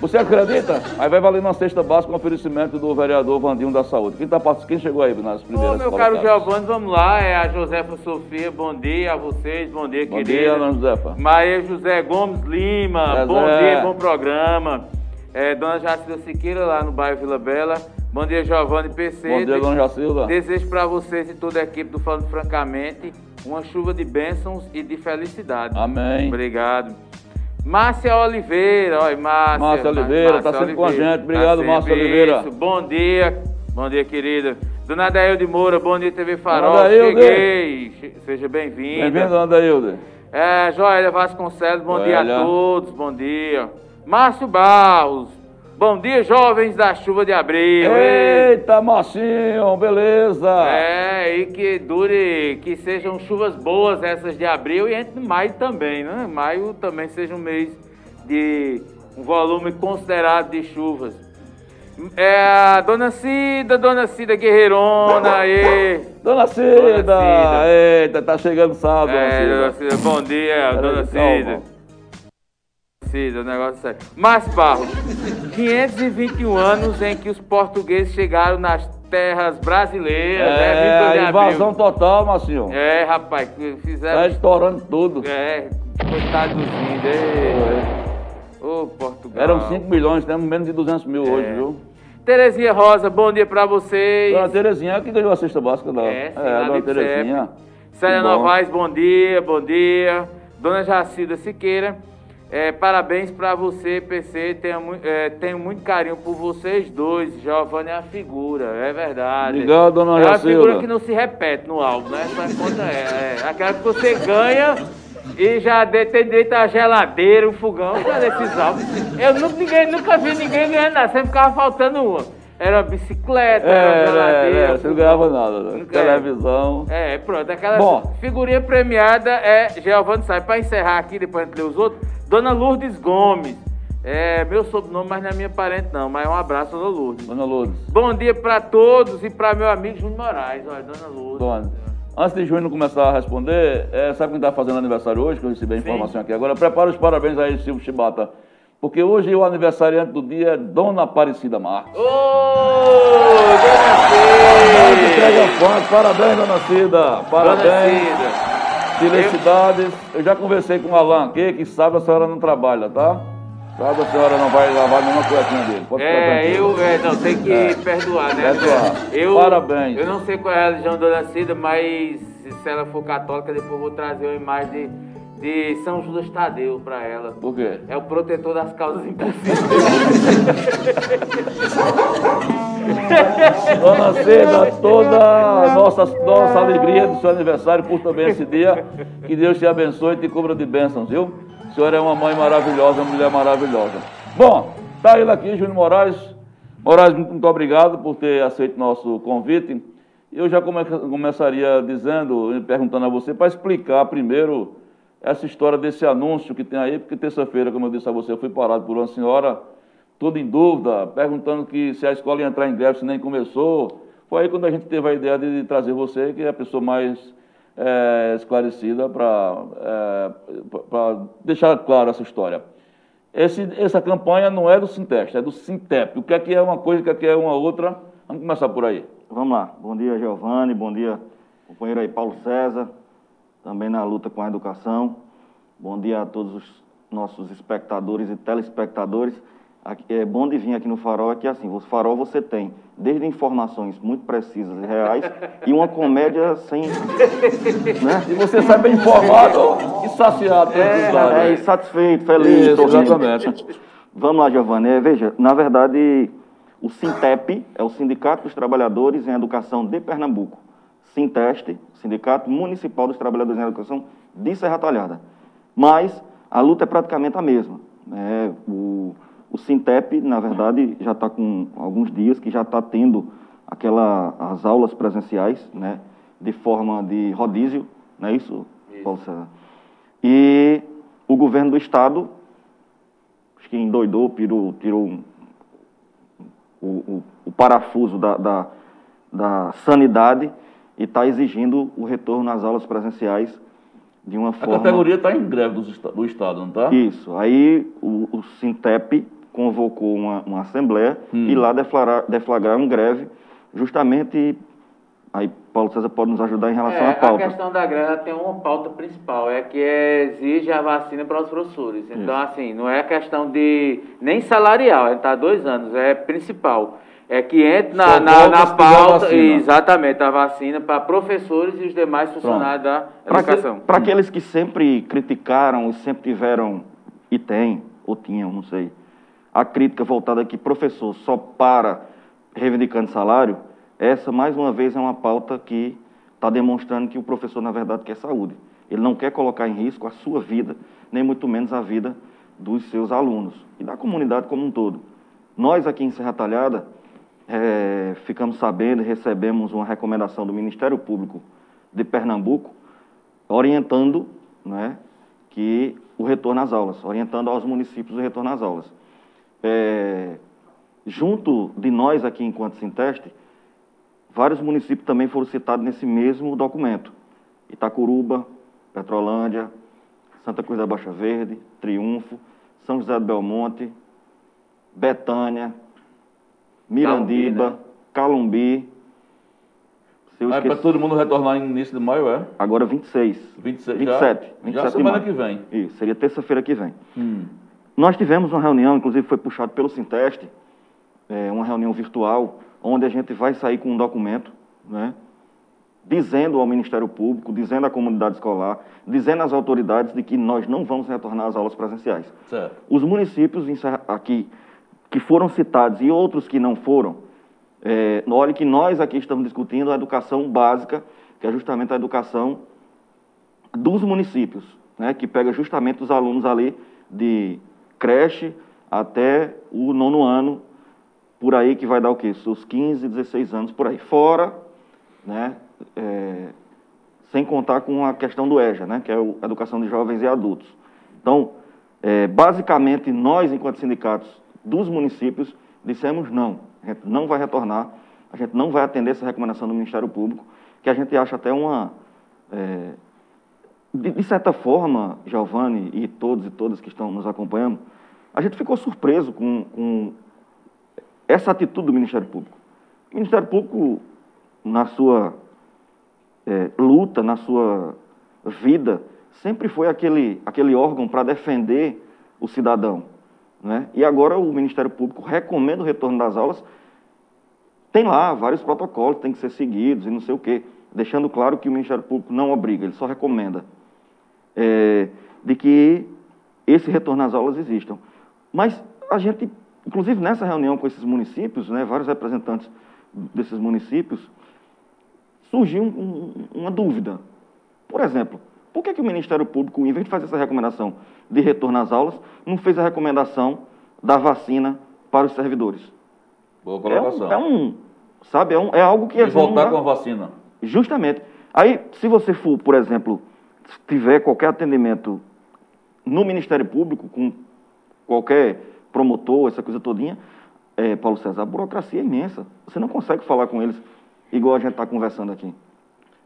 S1: Você acredita? Aí vai valer uma cesta básica com oferecimento do vereador Vandinho da Saúde. Quem, tá, quem chegou aí nas primeiras
S2: Ô, meu caro Giovanni, vamos lá. É a Josefa Sofia. Bom dia a vocês. Bom dia,
S1: bom
S2: querida.
S1: Bom dia, dona Josefa.
S2: Maria José Gomes Lima. Zé bom dia, bom programa. É, dona Jacilda Siqueira, lá no bairro Vila Bela. Bom dia, Giovanni PC.
S1: Bom dia, dona Jacilda.
S2: Desejo para vocês e toda a equipe do Falando Francamente uma chuva de bênçãos e de felicidade.
S1: Amém.
S2: Obrigado. Márcia Oliveira, olha, Márcia.
S1: Márcia Oliveira, está sempre com a gente. Obrigado, tá Márcia Oliveira. Isso.
S2: Bom dia, bom dia, querida. Dona Dailde Moura, bom dia, TV Farol. Cheguei. Seja bem-vinda.
S1: Bem-vinda, Dona Dailde.
S2: É, Joélia Vasconcelos, bom Joélia. dia a todos, bom dia. Márcio Barros, Bom dia, jovens da chuva de abril.
S1: Eita, Marcinho, beleza?
S2: É, e que dure, que sejam chuvas boas essas de abril e entre maio também, né? Maio também seja um mês de um volume considerado de chuvas. É Dona Cida, Dona Cida Guerreirona, aí.
S1: Dona Cida, Dona Cida. eita, tá chegando sábado,
S2: é, Dona Cida. Dona Cida. Bom dia, Dona Cida. Calma. O negócio sério. Mas, Barros, 521 anos em que os portugueses chegaram nas terras brasileiras,
S1: é, né? É, invasão total, Marcinho.
S2: É, rapaz, fizeram...
S1: Tá estourando tudo.
S2: É, coitado dos índios. É. Ô, oh, Portugal.
S1: Eram 5 milhões, temos menos de 200 mil é. hoje, viu?
S2: Terezinha Rosa, bom dia pra vocês.
S1: Dona Terezinha é que ganhou a cesta básica da...
S2: É, sim, é Dona Terezinha. Célia Novaes, bom dia, bom dia. Dona Jacilda Siqueira. É, parabéns para você, PC. Tenho, é, tenho, muito carinho por vocês dois. Giovanni é a figura, é verdade.
S1: Obrigado, dona
S2: É uma figura que não se repete no álbum, né? Mas conta é, é. Aquela que você ganha e já tem direito a geladeira, o fogão, já desses álbuns. Eu nunca, ninguém, nunca vi ninguém ganhando nada, sempre ficava faltando uma. Era bicicleta, era, uma geladeira. Era,
S1: você não ganhava nada, né? Televisão.
S2: É, pronto. Aquela Bom. figurinha premiada é Giovanni Sai. Para encerrar aqui, depois a gente lê os outros. Dona Lourdes Gomes. É meu sobrenome, mas não é minha parente não. Mas um abraço, Dona Lourdes.
S1: Dona Lourdes.
S2: Bom dia para todos e para meu amigo Júnior Moraes. Olha, Dona Lourdes.
S1: Dona. Antes de Júnior começar a responder, é, sabe quem está fazendo aniversário hoje? Que eu recebi a informação Sim. aqui agora. Prepara os parabéns aí, Silvio Chibata. Porque hoje o aniversariante do dia é Dona Aparecida Marques.
S2: Ô, oh, Dona
S1: Cida! Parabéns, Dona Cida! Parabéns! Dona Cida. Felicidades. Eu já conversei com o Alan aqui, que sabe a senhora não trabalha, tá? Sabe a senhora não vai lavar nenhuma cuequinha dele.
S2: Pode é, eu é, não, tem que é. perdoar, né?
S1: Perdoar. Eu,
S2: Parabéns. Eu não sei qual é a religião da Dona Cida, mas se ela for católica, depois eu vou trazer uma imagem de de São Judas Tadeu para ela.
S1: Por quê?
S2: É o protetor das causas impossíveis.
S1: Dona Seda, toda a nossa, nossa alegria do seu aniversário por também esse dia. Que Deus te abençoe e te cubra de bênçãos, viu? A senhora é uma mãe maravilhosa, uma mulher maravilhosa. Bom, tá ele aqui, Júnior Moraes. Moraes, muito obrigado por ter aceito nosso convite. Eu já come começaria dizendo, perguntando a você, para explicar primeiro essa história desse anúncio que tem aí, porque terça-feira, como eu disse a você, eu fui parado por uma senhora, toda em dúvida, perguntando que se a escola ia entrar em greve, se nem começou. Foi aí quando a gente teve a ideia de trazer você, que é a pessoa mais é, esclarecida para é, deixar claro essa história. Esse, essa campanha não é do Sinteste, é do Sintep. O que é que é uma coisa, o que é que é uma outra? Vamos começar por aí.
S5: Vamos lá. Bom dia, Giovanni. Bom dia, companheiro aí, Paulo César. Também na luta com a educação. Bom dia a todos os nossos espectadores e telespectadores. Aqui, é bom de vir aqui no Farol é que assim, o Farol você tem desde informações muito precisas e reais e uma comédia sem.
S1: Né? E você sai bem informado e saciado.
S5: É, é, e satisfeito, feliz.
S1: Isso, exatamente.
S5: Vamos lá, Giovanni. É, veja, na verdade, o Sintep é o Sindicato dos Trabalhadores em Educação de Pernambuco. Sinteste, Sindicato Municipal dos Trabalhadores em Educação de Serra Talhada. Mas a luta é praticamente a mesma. Né? O o Sintep, na verdade, já está com alguns dias que já está tendo aquela, as aulas presenciais, né, de forma de rodízio, não é isso, isso. Paulo César? E o governo do estado, acho que endoidou, tirou, tirou o, o, o parafuso da, da, da sanidade e está exigindo o retorno nas aulas presenciais de uma forma...
S1: A categoria está em greve do, do Estado, não está?
S5: Isso. Aí o, o Sintep convocou uma, uma assembleia hum. e lá deflagrar, deflagraram greve, justamente. Aí Paulo César pode nos ajudar em relação
S2: é,
S5: à pauta.
S2: A questão da greve tem uma pauta principal, é que exige a vacina para os professores. Então, Isso. assim, não é questão de nem salarial, está dois anos, é principal. É que entra na, na, na pauta, exatamente, a vacina para professores e os demais funcionários Pronto. da educação.
S5: Para aqueles que sempre criticaram e sempre tiveram, e têm, ou tinham, não sei, a crítica voltada aqui, professor, só para reivindicando salário, essa, mais uma vez, é uma pauta que está demonstrando que o professor, na verdade, quer saúde. Ele não quer colocar em risco a sua vida, nem muito menos a vida dos seus alunos e da comunidade como um todo. Nós, aqui em Serra Talhada, é, ficamos sabendo recebemos uma recomendação do Ministério Público de Pernambuco, orientando né, que o retorno às aulas, orientando aos municípios o retorno às aulas é, junto de nós aqui enquanto Sinteste, vários municípios também foram citados nesse mesmo documento. Itacuruba, Petrolândia, Santa Cruz da Baixa Verde, Triunfo, São José do Belmonte, Betânia, Mirandiba, Calumbi. Né?
S1: É para todo mundo retornar no início de maio, é?
S5: Agora 26.
S1: 26
S5: 27. Já, 27
S1: já semana que vem.
S5: Isso, seria terça-feira que vem.
S1: Hum.
S5: Nós tivemos uma reunião, inclusive foi puxado pelo Sinteste, é, uma reunião virtual, onde a gente vai sair com um documento, né, dizendo ao Ministério Público, dizendo à comunidade escolar, dizendo às autoridades de que nós não vamos retornar às aulas presenciais.
S1: Certo.
S5: Os municípios aqui que foram citados e outros que não foram, é, olha que nós aqui estamos discutindo a educação básica, que é justamente a educação dos municípios, né, que pega justamente os alunos ali de creche até o nono ano, por aí que vai dar o quê? Seus 15, 16 anos por aí. Fora, né, é, sem contar com a questão do EJA, né, que é a Educação de Jovens e Adultos. Então, é, basicamente, nós, enquanto sindicatos dos municípios, dissemos não, a gente não vai retornar, a gente não vai atender essa recomendação do Ministério Público, que a gente acha até uma... É, de, de, certa forma, Giovanni e todos e todas que estão nos acompanhando, a gente ficou surpreso com, com essa atitude do Ministério Público. O Ministério Público, na sua é, luta, na sua vida, sempre foi aquele, aquele órgão para defender o cidadão. Né? E agora o Ministério Público recomenda o retorno das aulas. Tem lá vários protocolos que têm que ser seguidos e não sei o quê, deixando claro que o Ministério Público não obriga, ele só recomenda é, de que esse retorno às aulas existam. Mas a gente, inclusive nessa reunião com esses municípios, né, vários representantes desses municípios, surgiu um, um, uma dúvida. Por exemplo, por que, que o Ministério Público, em vez de fazer essa recomendação de retorno às aulas, não fez a recomendação da vacina para os servidores?
S1: Boa colocação.
S5: É um, é um sabe, é, um, é algo que...
S1: E voltar com a vacina.
S5: Justamente. Aí, se você for, por exemplo, tiver qualquer atendimento no Ministério Público, com qualquer promotor, essa coisa todinha, é, Paulo César, a burocracia é imensa. Você não consegue falar com eles. igual a gente está conversando aqui.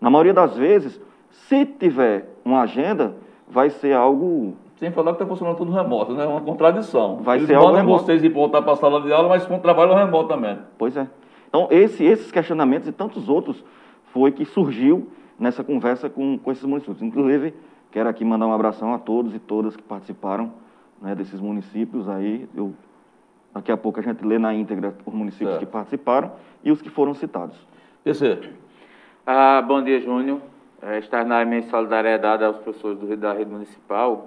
S5: Na maioria das vezes, se tiver uma agenda, vai ser algo
S1: sem falar que está funcionando tudo remoto, né? É uma contradição.
S5: Vai
S1: Eles
S5: ser algo
S1: mandam
S5: remoto.
S1: vocês ir voltar para a sala de aula, mas com trabalho remotamente.
S5: Pois é. Então, esse, esses questionamentos e tantos outros foi que surgiu nessa conversa com, com esses municípios. Inclusive, quero aqui mandar um abração a todos e todas que participaram né, desses municípios aí. Eu, daqui a pouco a gente lê na íntegra os municípios
S1: Certo.
S5: que participaram e os que foram citados.
S1: PC,
S2: Ah, bom dia, Júnior. É, externar a minha solidariedade aos professores do, da rede municipal.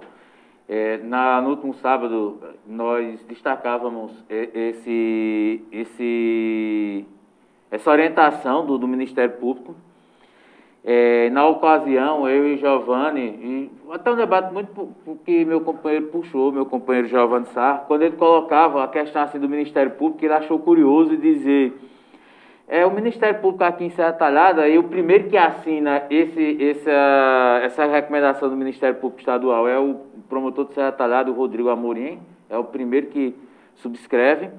S2: É, na, no último sábado, nós destacávamos esse, esse, essa orientação do, do Ministério Público. É, na ocasião, eu e Giovanni, e até um debate muito que meu companheiro puxou, meu companheiro Giovanni Sar, quando ele colocava a questão assim, do Ministério Público, ele achou curioso dizer é, o Ministério Público aqui em Serra Talhada, e o primeiro que assina esse, essa, essa recomendação do Ministério Público Estadual é o promotor de Serra Talhada, o Rodrigo Amorim, é o primeiro que subscreve.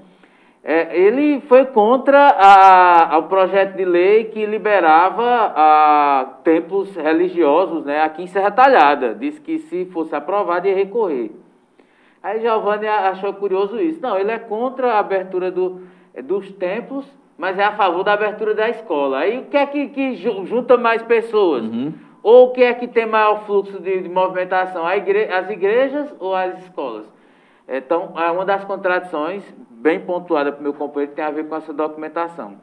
S2: É, ele foi contra a, projeto de lei que liberava a, templos religiosos né, aqui em Serra Talhada. Disse que se fosse aprovado ia recorrer. Aí Giovanni achou curioso isso. Não, ele é contra a abertura do, dos templos, mas é a favor da abertura da escola. Aí o que é que, que ju- junta mais pessoas? Ou o que é que tem maior fluxo de, de movimentação? Igre- as igrejas ou as escolas? Então, é uma das contradições, bem pontuada para o meu companheiro, que tem a ver com essa documentação.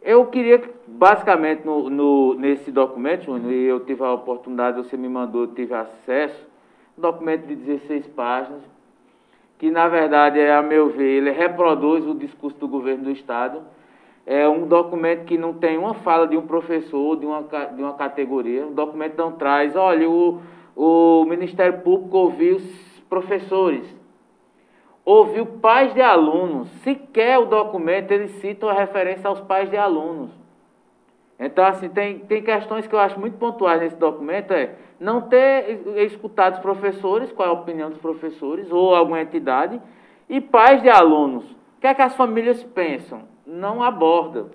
S2: Eu queria, que, basicamente, no, no- nesse documento, Júnior, e eu tive a oportunidade, você me mandou, eu tive acesso, um documento de 16 páginas, que na verdade, é, a meu ver, ele reproduz o discurso do governo do Estado. É um documento que não tem uma fala de um professor, de uma, de uma categoria. O documento não traz, olha, o, o Ministério Público ouviu os professores, ouviu pais de alunos. Sequer o documento ele cita uma referência aos pais de alunos. Então, assim, tem, tem questões que eu acho muito pontuais nesse documento, é não ter es- escutado os professores, qual é a opinião dos professores, ou alguma entidade, e pais de alunos. O que é que as famílias pensam? Não aborda.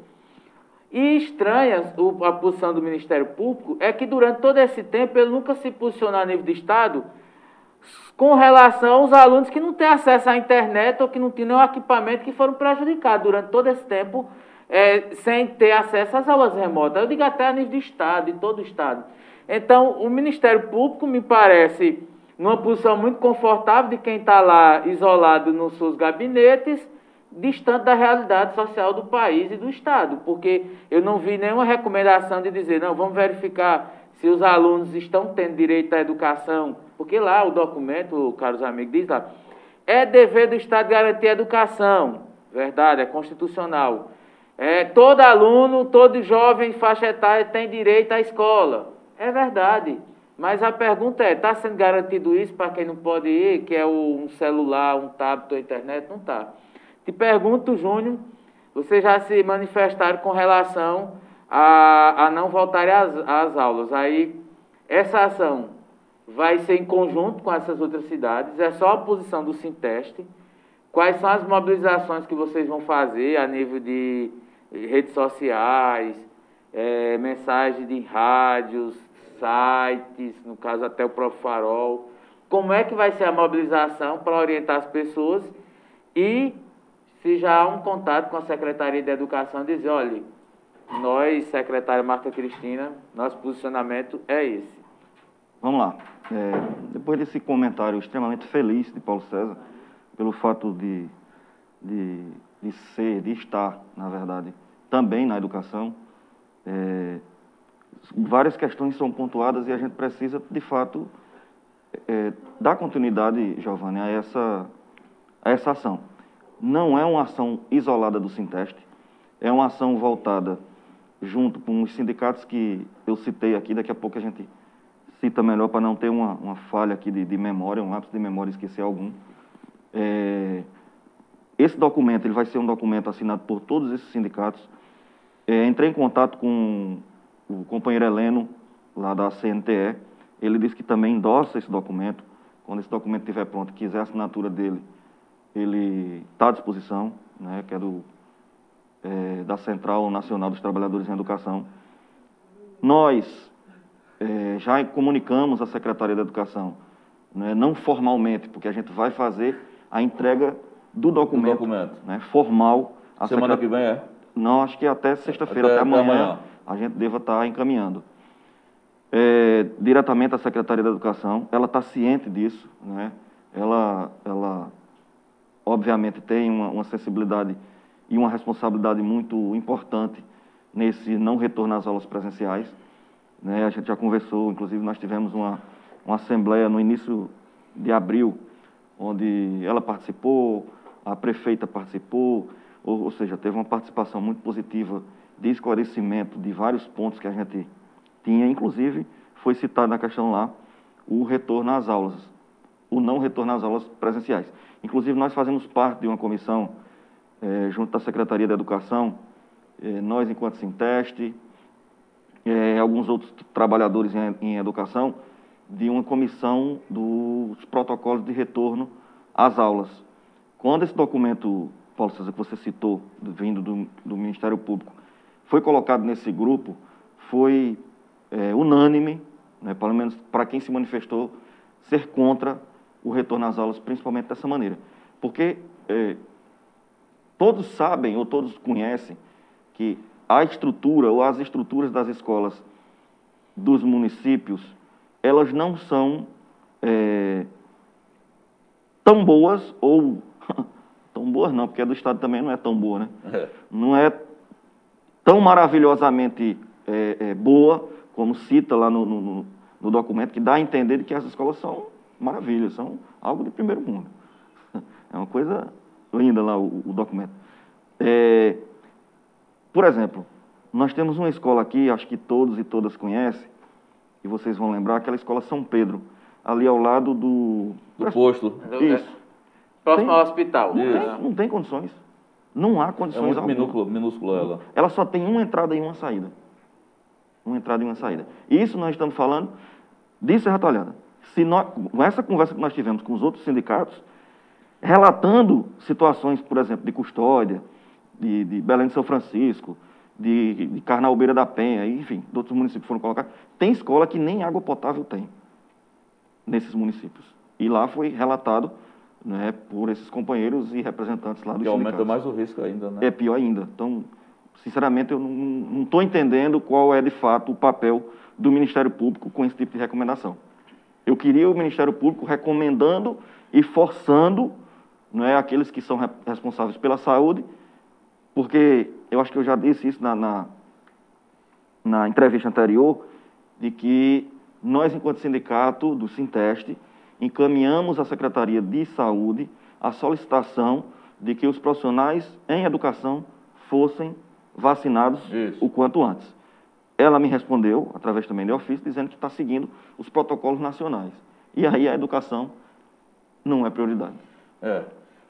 S2: E estranha a posição do Ministério Público é que durante todo esse tempo ele nunca se posicionou a nível de Estado com relação aos alunos que não têm acesso à internet ou que não tinham nenhum equipamento que foram prejudicados durante todo esse tempo é, sem ter acesso às aulas remotas. Eu digo até a nível de Estado, de todo o Estado. Então, o Ministério Público me parece numa posição muito confortável de quem está lá isolado nos seus gabinetes, distante da realidade social do país e do Estado, porque eu não vi nenhuma recomendação de dizer, não, vamos verificar se os alunos estão tendo direito à educação, porque lá o documento, caros amigos, diz lá, é dever do Estado garantir a educação, verdade, é constitucional. É, todo aluno, todo jovem faixa etária tem direito à escola. É verdade. Mas a pergunta é, está sendo garantido isso para quem não pode ir, que é um celular, um tablet ou internet? Não está. Te pergunto, Júnior, vocês já se manifestaram com relação a, a não voltarem às, às aulas. Aí, essa ação vai ser em conjunto com essas outras cidades, é só a posição do Sinteste. Quais são as mobilizações que vocês vão fazer a nível de redes sociais, eh, mensagens de rádios, sites, no caso até o próprio Farol? Como é que vai ser a mobilização para orientar as pessoas e se já há um contato com a Secretaria de Educação dizer, olha, nós, secretária Marta Cristina, nosso posicionamento é esse.
S5: Vamos lá. É, depois desse comentário extremamente feliz de Paulo César, pelo fato de, de, de ser, de estar, na verdade, também na educação, é, várias questões são pontuadas e a gente precisa, de fato, é, dar continuidade, Giovanni, a essa, a essa ação. Não é uma ação isolada do Sinteste, é uma ação voltada junto com os sindicatos que eu citei aqui, daqui a pouco a gente cita melhor para não ter uma, uma falha aqui de, de memória, um lápis de memória, esquecer algum. É, esse documento ele vai ser um documento assinado por todos esses sindicatos. É, entrei em contato com o companheiro Heleno, lá da CNTE. Ele disse que também endossa esse documento. Quando esse documento estiver pronto, quiser a assinatura dele, ele está à disposição. Né? Quero é, da Central Nacional dos Trabalhadores em Educação. Nós é, já comunicamos à Secretaria da Educação, né, não formalmente, porque a gente vai fazer a entrega do documento,
S1: documento.
S5: Né, formal.
S1: A Semana secret... que vem é?
S5: Não, acho que até sexta-feira, até, até, amanhã, amanhã, a gente deva estar encaminhando. É, diretamente à Secretaria da Educação, ela está ciente disso, né? ela, ela obviamente tem uma, uma sensibilidade e uma responsabilidade muito importante nesse não retorno às aulas presenciais. Né? A gente já conversou, inclusive nós tivemos uma, uma assembleia no início de abril, onde ela participou, a prefeita participou, ou, ou seja, teve uma participação muito positiva de esclarecimento de vários pontos que a gente tinha, inclusive foi citado na questão lá o retorno às aulas, o não retorno às aulas presenciais. Inclusive, nós fazemos parte de uma comissão, é, junto da Secretaria da Educação, é, nós, enquanto Sinteste, é, alguns outros trabalhadores em, em, educação, de uma comissão dos protocolos de retorno às aulas. Quando esse documento, Paulo César, que você citou, vindo do, do Ministério Público, foi colocado nesse grupo, foi é, unânime, né, pelo menos para quem se manifestou, ser contra o retorno às aulas, principalmente dessa maneira. Porque é, todos sabem ou todos conhecem que a estrutura ou as estruturas das escolas dos municípios, elas não são é, tão boas ou tão boas não, porque a do Estado também não é tão boa, né? É. Não é tão maravilhosamente é, é, boa como cita lá no, no, no, documento, que dá a entender que as escolas são maravilhas, são algo de primeiro mundo. É uma coisa linda lá o, o documento. É, por exemplo, nós temos uma escola aqui, acho que todos e todas conhecem, e vocês vão lembrar, aquela escola São Pedro, ali ao lado do...
S1: Do posto.
S2: Isso. Próximo tem, ao hospital.
S5: Não tem, não tem, condições. Não há condições.
S1: É muito minúsculo, minúsculo ela.
S5: Ela só tem uma entrada e uma saída. Uma entrada e uma saída. Isso nós estamos falando de Serra Talhada se nós, com essa conversa que nós tivemos com os outros sindicatos, relatando situações, por exemplo, de custódia, de, de Belém de São Francisco, de, de Carnaúbeira da Penha, enfim, de outros municípios foram colocados, tem escola que nem água potável tem nesses municípios. E lá foi relatado né, por esses companheiros e representantes lá do
S1: Que aumenta mais o risco ainda, né?
S5: É pior ainda. Então, sinceramente, eu não estou entendendo qual é, de fato, o papel do Ministério Público com esse tipo de recomendação. Eu queria o Ministério Público recomendando e forçando não é, aqueles que são responsáveis pela saúde, porque eu acho que eu já disse isso na, na, na entrevista anterior, de que nós, enquanto sindicato do Sinteste, encaminhamos à Secretaria de Saúde a solicitação de que os profissionais em educação fossem vacinados Isso. o quanto antes. Ela me respondeu, através também de ofício, dizendo que está seguindo os protocolos nacionais. E aí a educação não é prioridade.
S1: É.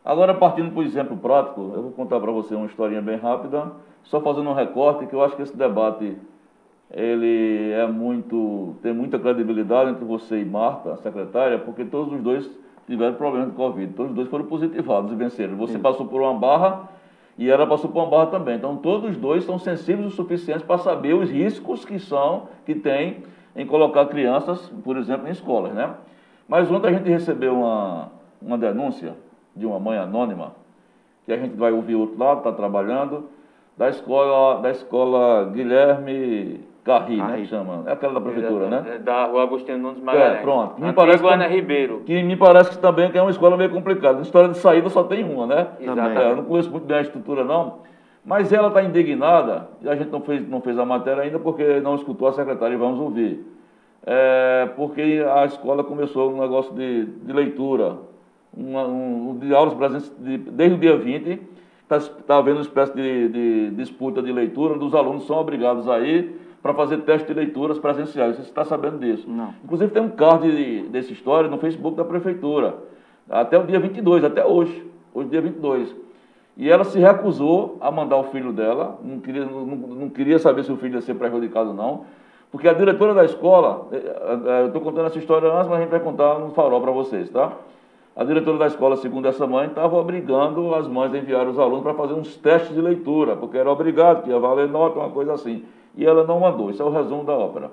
S1: Agora, partindo para o exemplo prático, eu vou contar para você uma historinha bem rápida, só fazendo um recorte, que eu acho que esse debate ele é muito, tem muita credibilidade entre você e Marta, a secretária, porque todos os dois tiveram problema de Covid, todos os dois foram positivados e venceram. Você Sim. passou por uma barra e por uma barra também. Então, todos os dois são sensíveis o suficiente para saber os riscos que são, que tem em colocar crianças, por exemplo, em escolas, né? Mas ontem a gente recebeu uma, uma denúncia de uma mãe anônima, que a gente vai ouvir outro lado, está trabalhando, da escola, da escola Guilherme Carri, né, que chama. É aquela da prefeitura, né?
S2: É da Rua Agostinho Nunes Magalhães.
S1: É, pronto.
S2: Me parece que, Ribeiro.
S1: Que me parece que também que é uma escola meio complicada. A história de saída só tem uma, né?
S2: Exatamente.
S1: É, eu não conheço muito bem a estrutura, não. Mas ela está indignada, e a gente não fez, não fez a matéria ainda porque não escutou a secretária e vamos ouvir. É, porque a escola começou um negócio de, de leitura, uma, um, de aulas presentes de, desde o dia 20, está tá havendo uma espécie de, de disputa de leitura, onde os alunos são obrigados a ir para fazer teste de leituras presenciais. Você está sabendo disso?
S5: Não.
S1: Inclusive tem um card de, dessa história no Facebook da prefeitura, até o dia 22, até hoje, hoje dia 22. E ela se recusou a mandar o filho dela, não queria, não, não queria saber se o filho ia ser prejudicado ou não, porque a diretora da escola, eh, eh, eu estou contando essa história antes, mas a gente vai contar no farol para vocês, tá? A diretora da escola, segundo essa mãe, estava obrigando as mães a enviar os alunos para fazer uns testes de leitura, porque era obrigado, que ia valer nota, uma coisa assim. E ela não mandou. Isso é o resumo da ópera.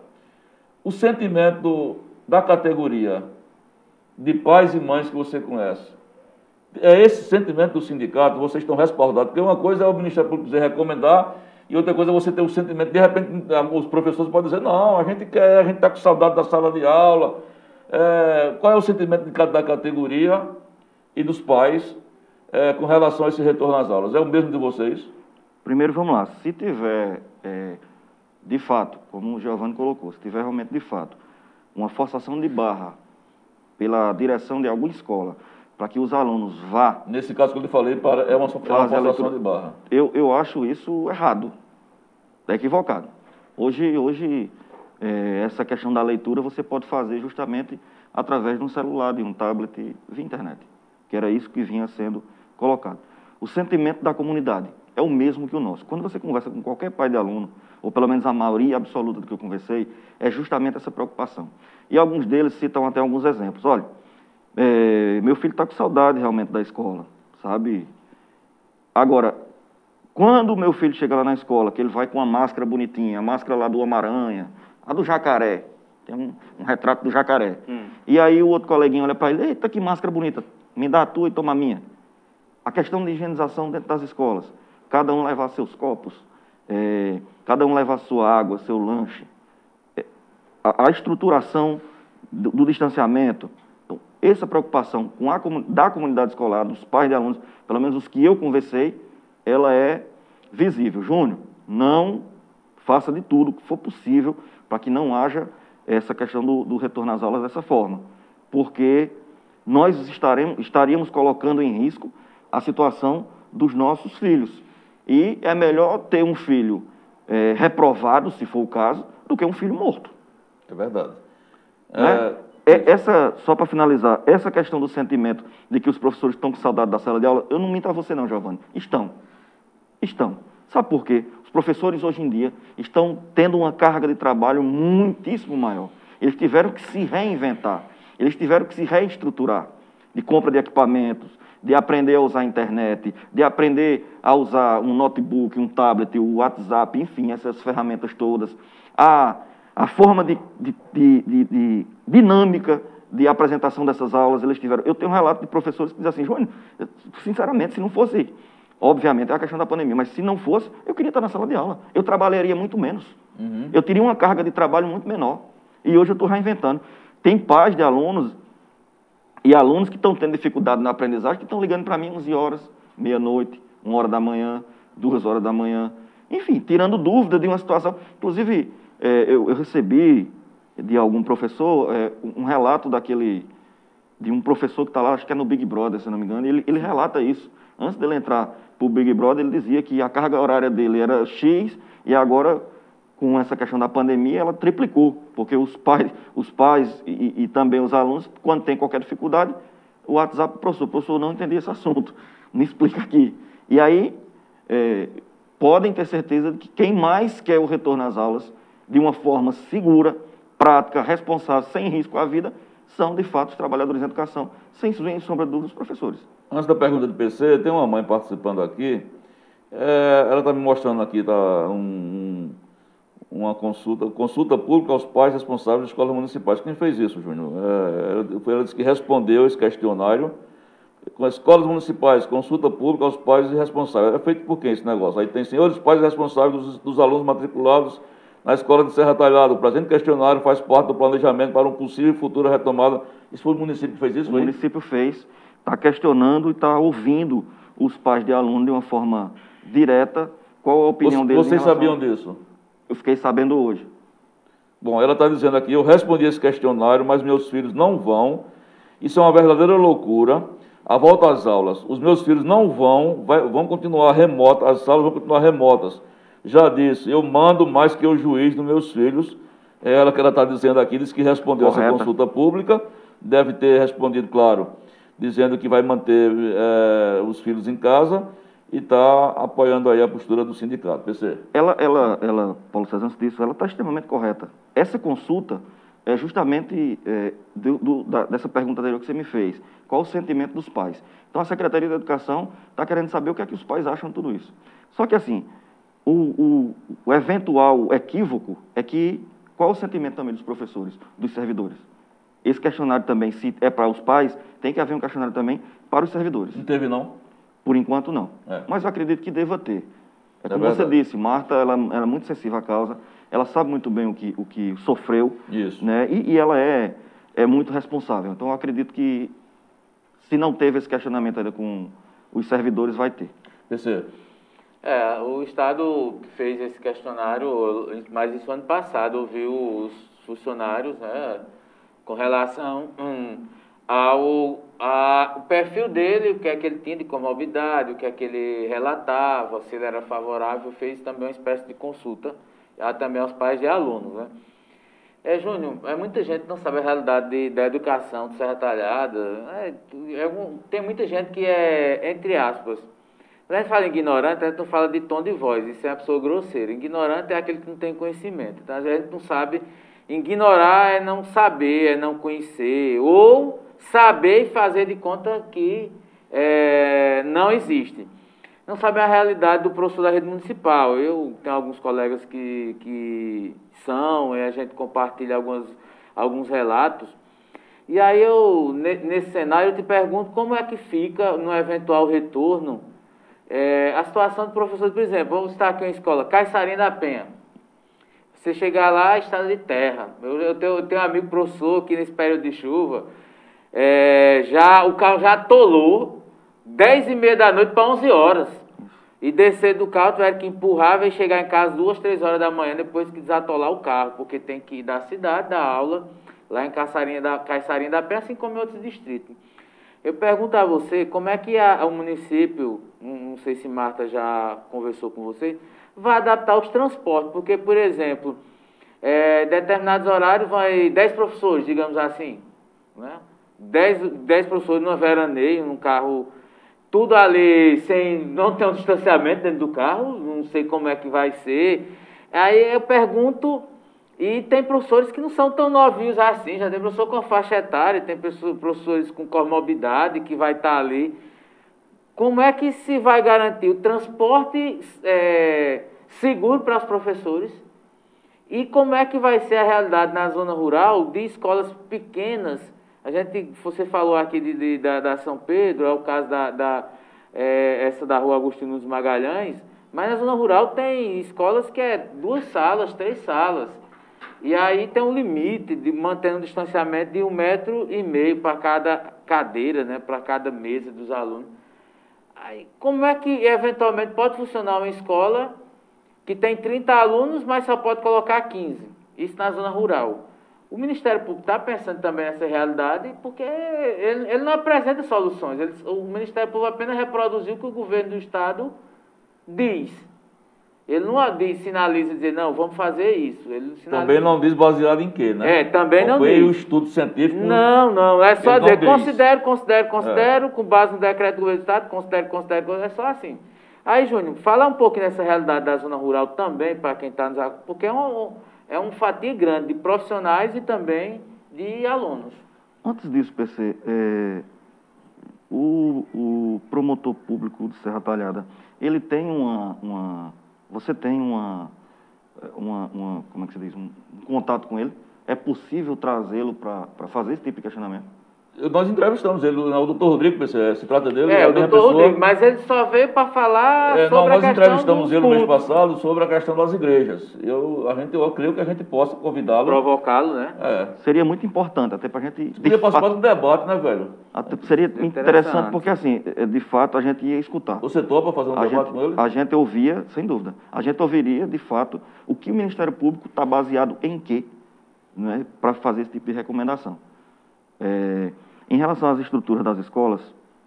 S1: O sentimento da categoria de pais e mães que você conhece, é esse sentimento do sindicato, vocês estão respaldados, porque uma coisa é o Ministério Público dizer recomendar, e outra coisa é você ter o sentimento, de repente, os professores podem dizer, não, a gente quer, a gente está com saudade da sala de aula. É, qual é o sentimento de cada, da categoria e dos pais é, com relação a esse retorno às aulas? É o mesmo de vocês?
S5: Primeiro, vamos lá. Se tiver, é, de fato, como o Giovanni colocou, se tiver realmente de fato uma forçação de barra pela direção de alguma escola para que os alunos vá.
S1: Nesse caso que eu lhe falei, para, é uma, é uma forçação de barra.
S5: Eu, eu acho isso errado, é equivocado. Hoje, hoje é, essa questão da leitura você pode fazer justamente através de um celular, de um tablet, via internet, que era isso que vinha sendo colocado. O sentimento da comunidade é o mesmo que o nosso. Quando você conversa com qualquer pai de aluno, ou pelo menos a maioria absoluta do que eu conversei, é justamente essa preocupação. E alguns deles citam até alguns exemplos. Olha, é, meu filho está com saudade realmente da escola, sabe? Agora, quando o meu filho chega lá na escola, que ele vai com a máscara bonitinha, a máscara lá do Homem-Aranha, a do jacaré, tem um, um retrato do jacaré. Hum. E aí o outro coleguinha olha para ele, eita, que máscara bonita, me dá a tua e toma a minha. A questão de higienização dentro das escolas, cada um levar seus copos, é, cada um levar sua água, seu lanche, é, a, a, estruturação do, do distanciamento, essa preocupação com a, da comunidade escolar, dos pais de alunos, pelo menos os que eu conversei, ela é visível. Júnior, não faça de tudo que for possível para que não haja essa questão do, do, retorno às aulas dessa forma, porque nós estaremos, estaríamos colocando em risco a situação dos nossos filhos. E é melhor ter um filho é, reprovado, se for o caso, do que um filho morto.
S1: É verdade.
S5: Né? É... É, essa, só para finalizar, essa questão do sentimento de que os professores estão com saudade da sala de aula, eu não minto a você não, Giovanni. Estão. Estão. Sabe por quê? Os professores hoje em dia estão tendo uma carga de trabalho muitíssimo maior. Eles tiveram que se reinventar, eles tiveram que se reestruturar de compra de equipamentos, de aprender a usar a internet, de aprender a usar um notebook, um tablet, o WhatsApp, enfim, essas ferramentas todas. A a forma de, de, de, de, dinâmica de apresentação dessas aulas eles tiveram. Eu tenho um relato de professores que dizem assim, João, sinceramente, se não fosse, obviamente é a questão da pandemia, mas se não fosse, eu queria estar na sala de aula. Eu trabalharia muito menos. Uhum. Eu teria uma carga de trabalho muito menor. E hoje eu estou reinventando. Tem pais de alunos e alunos que estão tendo dificuldade na aprendizagem que estão ligando para mim 11 horas, meia-noite, uma hora da manhã, duas horas da manhã. Enfim, tirando dúvida de uma situação. Inclusive, é, eu, eu, recebi de algum professor é, um relato daquele de um professor que está lá, acho que é no Big Brother, se não me engano, ele, ele relata isso. Antes dele entrar para o Big Brother, ele dizia que a carga horária dele era X e agora, com essa questão da pandemia, ela triplicou, porque os pais, os pais e, e também os alunos, quando tem qualquer dificuldade, o WhatsApp, professor, professor, não entendi esse assunto, me explica aqui. E aí, é, podem ter certeza de que quem mais quer o retorno às aulas de uma forma segura, prática, responsável, sem risco à vida, são de fato os trabalhadores em educação, sem sombra de dúvida os professores.
S1: Antes da pergunta do PC, tem uma mãe participando aqui, é, ela está me mostrando aqui tá, um, uma consulta, consulta pública aos pais responsáveis de escolas municipais. Quem fez isso, Júnior? É, ela disse que respondeu esse questionário com as escolas municipais, consulta pública aos pais responsáveis. É feito por quem esse negócio? Aí tem senhores pais responsáveis dos, dos alunos matriculados na escola de Serra Talhada. O presente questionário faz parte do planejamento para uma possível futura retomada. Isso foi o município que fez isso?
S5: O município fez, está questionando e está ouvindo os pais de aluno de uma forma direta. Qual a opinião deles?
S1: Vocês sabiam disso?
S5: Eu fiquei sabendo hoje.
S1: Bom, ela está dizendo aqui: eu respondi esse questionário, mas meus filhos não vão. Isso é uma verdadeira loucura. A volta às aulas, os meus filhos não vão, vai, vão continuar remotas, as aulas vão continuar remotas já disse, eu mando mais que o juiz dos meus filhos. É ela que ela está dizendo aqui, disse que respondeu Correta. essa consulta pública, deve ter respondido, claro, dizendo que vai manter é, os filhos em casa e está apoiando aí a postura do sindicato. PC.
S5: Ela, ela, ela Paulo César, disso, ela está extremamente correta. Essa consulta, é justamente é, do, do, da, dessa pergunta anterior que você me fez. Qual o sentimento dos pais? Então, a Secretaria da Educação está querendo saber o que é que os pais acham de tudo isso. Só que, assim, o, o, o eventual equívoco é que qual o sentimento também dos professores, dos servidores? Esse questionário também, se é para os pais, tem que haver um questionário também para os servidores.
S1: Não teve, não?
S5: Por enquanto, não.
S1: É.
S5: Mas eu acredito que deva ter. É
S1: É
S5: como você
S1: verdade.
S5: disse, Marta, ela, ela é muito sensível à causa, ela sabe muito bem o que, o que sofreu,
S1: Isso.
S5: né? E, e ela é, é muito responsável. Então, eu acredito que, se não teve esse questionamento ainda com os servidores, vai ter.
S1: PC.
S2: É, o Estado fez esse questionário, mas isso ano passado, ouviu os funcionários, né, com relação hum, ao a, o perfil dele, o que é que ele tinha de comorbidade, o que é que ele relatava, se ele era favorável, fez também uma espécie de consulta, também aos pais de alunos, né. É, Júnior, é, muita gente não sabe a realidade de- da educação de Serra Talhada. É, é um- tem muita gente que é, entre aspas, quando a gente fala ignorante, a gente não fala de tom de voz, isso é uma pessoa grosseira. Ignorante é aquele que não tem conhecimento. Então, a gente não sabe. Ignorar é não saber, é não conhecer. Ou saber e fazer de conta que é, não existe. Não sabe a realidade do professor da rede municipal. Eu tenho alguns colegas que, que são, e a gente compartilha algumas, alguns relatos. E aí eu, ne- nesse cenário, eu te pergunto como é que fica no eventual retorno é, a situação do professor, por exemplo, vamos estar aqui em escola, Caiçarinha da Penha. Você chegar lá, estrada de terra. Eu, eu tenho, eu tenho um amigo professor que nesse período de chuva, é, já, o carro já atolou 10 e meia da noite para 11 horas. E descer do carro, tiveram que empurrar e chegar em casa duas, três horas da manhã depois que desatolar o carro, porque tem que ir da cidade, da aula, lá em Caiçarinha da, Caiçarinha da Penha, assim como em outros distritos. Eu pergunto a você, como é que o município, não não sei se Marta já conversou com você, vai adaptar os transportes? Porque, por exemplo, é, determinados horários vai 10 professores, digamos assim, né? 10, 10 professores numa veraneio, num carro, tudo ali sem, não tem um distanciamento dentro do carro, não sei como é que vai ser. Aí eu pergunto, e tem professores que não são tão novinhos assim, já tem professor com faixa etária, tem professores com comorbidade que vai estar ali. Como é que se vai garantir o transporte é, seguro para os professores? E como é que vai ser a realidade na zona rural de escolas pequenas? A gente, você falou aqui de, de- da, da São Pedro, é o caso da, da é, essa da rua Agostinho dos Magalhães, mas na zona rural tem escolas que é duas salas, três salas. E aí tem um limite de mantendo um distanciamento de um metro e meio para cada cadeira, né, para cada mesa dos alunos. Aí, como é que eventualmente pode funcionar uma escola que tem 30 alunos, mas só pode colocar 15? Isso na zona rural. O Ministério Público está pensando também nessa realidade, porque ele, ele não apresenta soluções. Ele- o Ministério Público apenas reproduziu o que o governo do Estado diz. Ele não diz, sinaliza dizer, não, vamos fazer isso.
S1: Também não diz baseado em quê, né?
S2: É, também não diz.
S1: o estudo científico.
S2: Não, não, é só dizer,
S1: diz.
S2: considero, considero, considero, com base no decreto do governo do Estado, considero, considero, é só assim. Aí, Júnior, fala um pouco nessa realidade da zona rural também, para quem está nos... Porque é um, é um fatia grande de profissionais e também de alunos.
S5: Antes disso, PC, é, o, o promotor público de Serra Talhada, ele tem uma, uma você tem uma, uma, uma, como é que se diz, um, um contato com ele? É possível trazê-lo para fazer esse tipo de questionamento?
S1: Nós entrevistamos ele, o doutor Rodrigo, PC, se trata dele.
S2: É,
S1: a
S2: o doutor
S1: pessoa.
S2: Rodrigo, mas ele só veio para falar
S1: É,
S2: sobre
S1: não,
S2: a
S1: nós
S2: questão
S1: entrevistamos
S2: dos
S1: ele no mês passado sobre a questão das igrejas. Eu, a gente, eu creio que a gente possa convidá-lo.
S2: Provocá-lo, né?
S1: É.
S5: Seria muito importante, até para a gente... de
S1: Podia participar
S5: fa-
S1: do debate, né, velho?
S5: até- seria
S2: Interessante.
S5: interessante, porque assim, é, de fato, a gente ia escutar.
S1: Você topa fazer um
S5: a
S1: debate
S5: gente,
S1: com ele?
S5: a gente ouvia, sem dúvida, a gente ouviria, de fato, o que o Ministério Público está baseado em quê, né, para fazer esse tipo de recomendação. É, em relação às estruturas das escolas,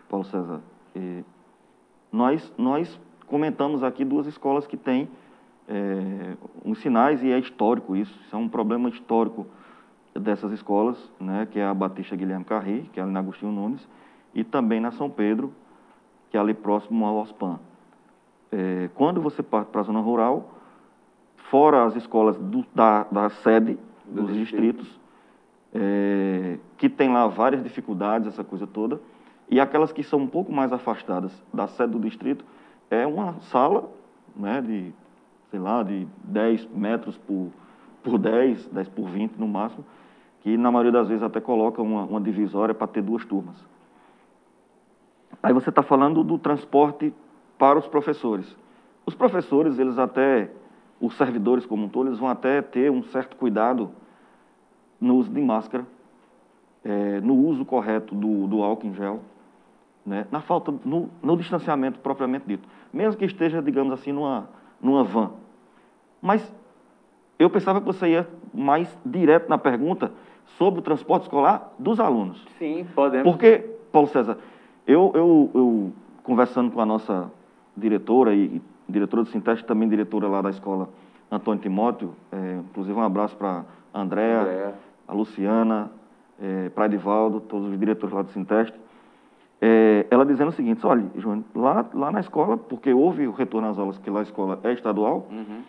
S5: Paulo César, eh, nós, nós comentamos aqui duas escolas que têm é, uns sinais, e é histórico isso, isso é um problema histórico dessas escolas, né, que é a Batista Guilherme Carri, que é ali na Agostinho Nunes, e também na São Pedro, que é ali próximo ao OSPAN. É, quando você parte para a zona rural, fora as escolas do- da, da sede dos distritos, é, que tem lá várias dificuldades, essa coisa toda, e aquelas que são um pouco mais afastadas da sede do distrito, é uma sala né, de, sei lá, de 10 metros por, por 10, 10 por 20 no máximo, que na maioria das vezes até coloca uma, uma divisória para ter duas turmas. Aí você está falando do transporte para os professores. Os professores, eles até, os servidores como um todo, eles vão até ter um certo cuidado no uso de máscara, é, no uso correto do, do álcool em gel, né, na falta, no, no, distanciamento propriamente dito. Mesmo que esteja, digamos assim, numa, numa van. Mas eu pensava que você ia mais direto na pergunta sobre o transporte escolar dos alunos.
S2: Sim, podemos.
S5: Porque, Paulo César, eu, eu, eu conversando com a nossa diretora e, e diretora do Sinteste, também diretora lá da escola Antônio Timóteo, é, inclusive um abraço para a Andréa, a Luciana, é, todos os diretores lá do Sinteste, é, ela dizendo o seguinte, olha, João, lá, lá na escola, porque houve o retorno às aulas, que lá a escola é estadual, uhum.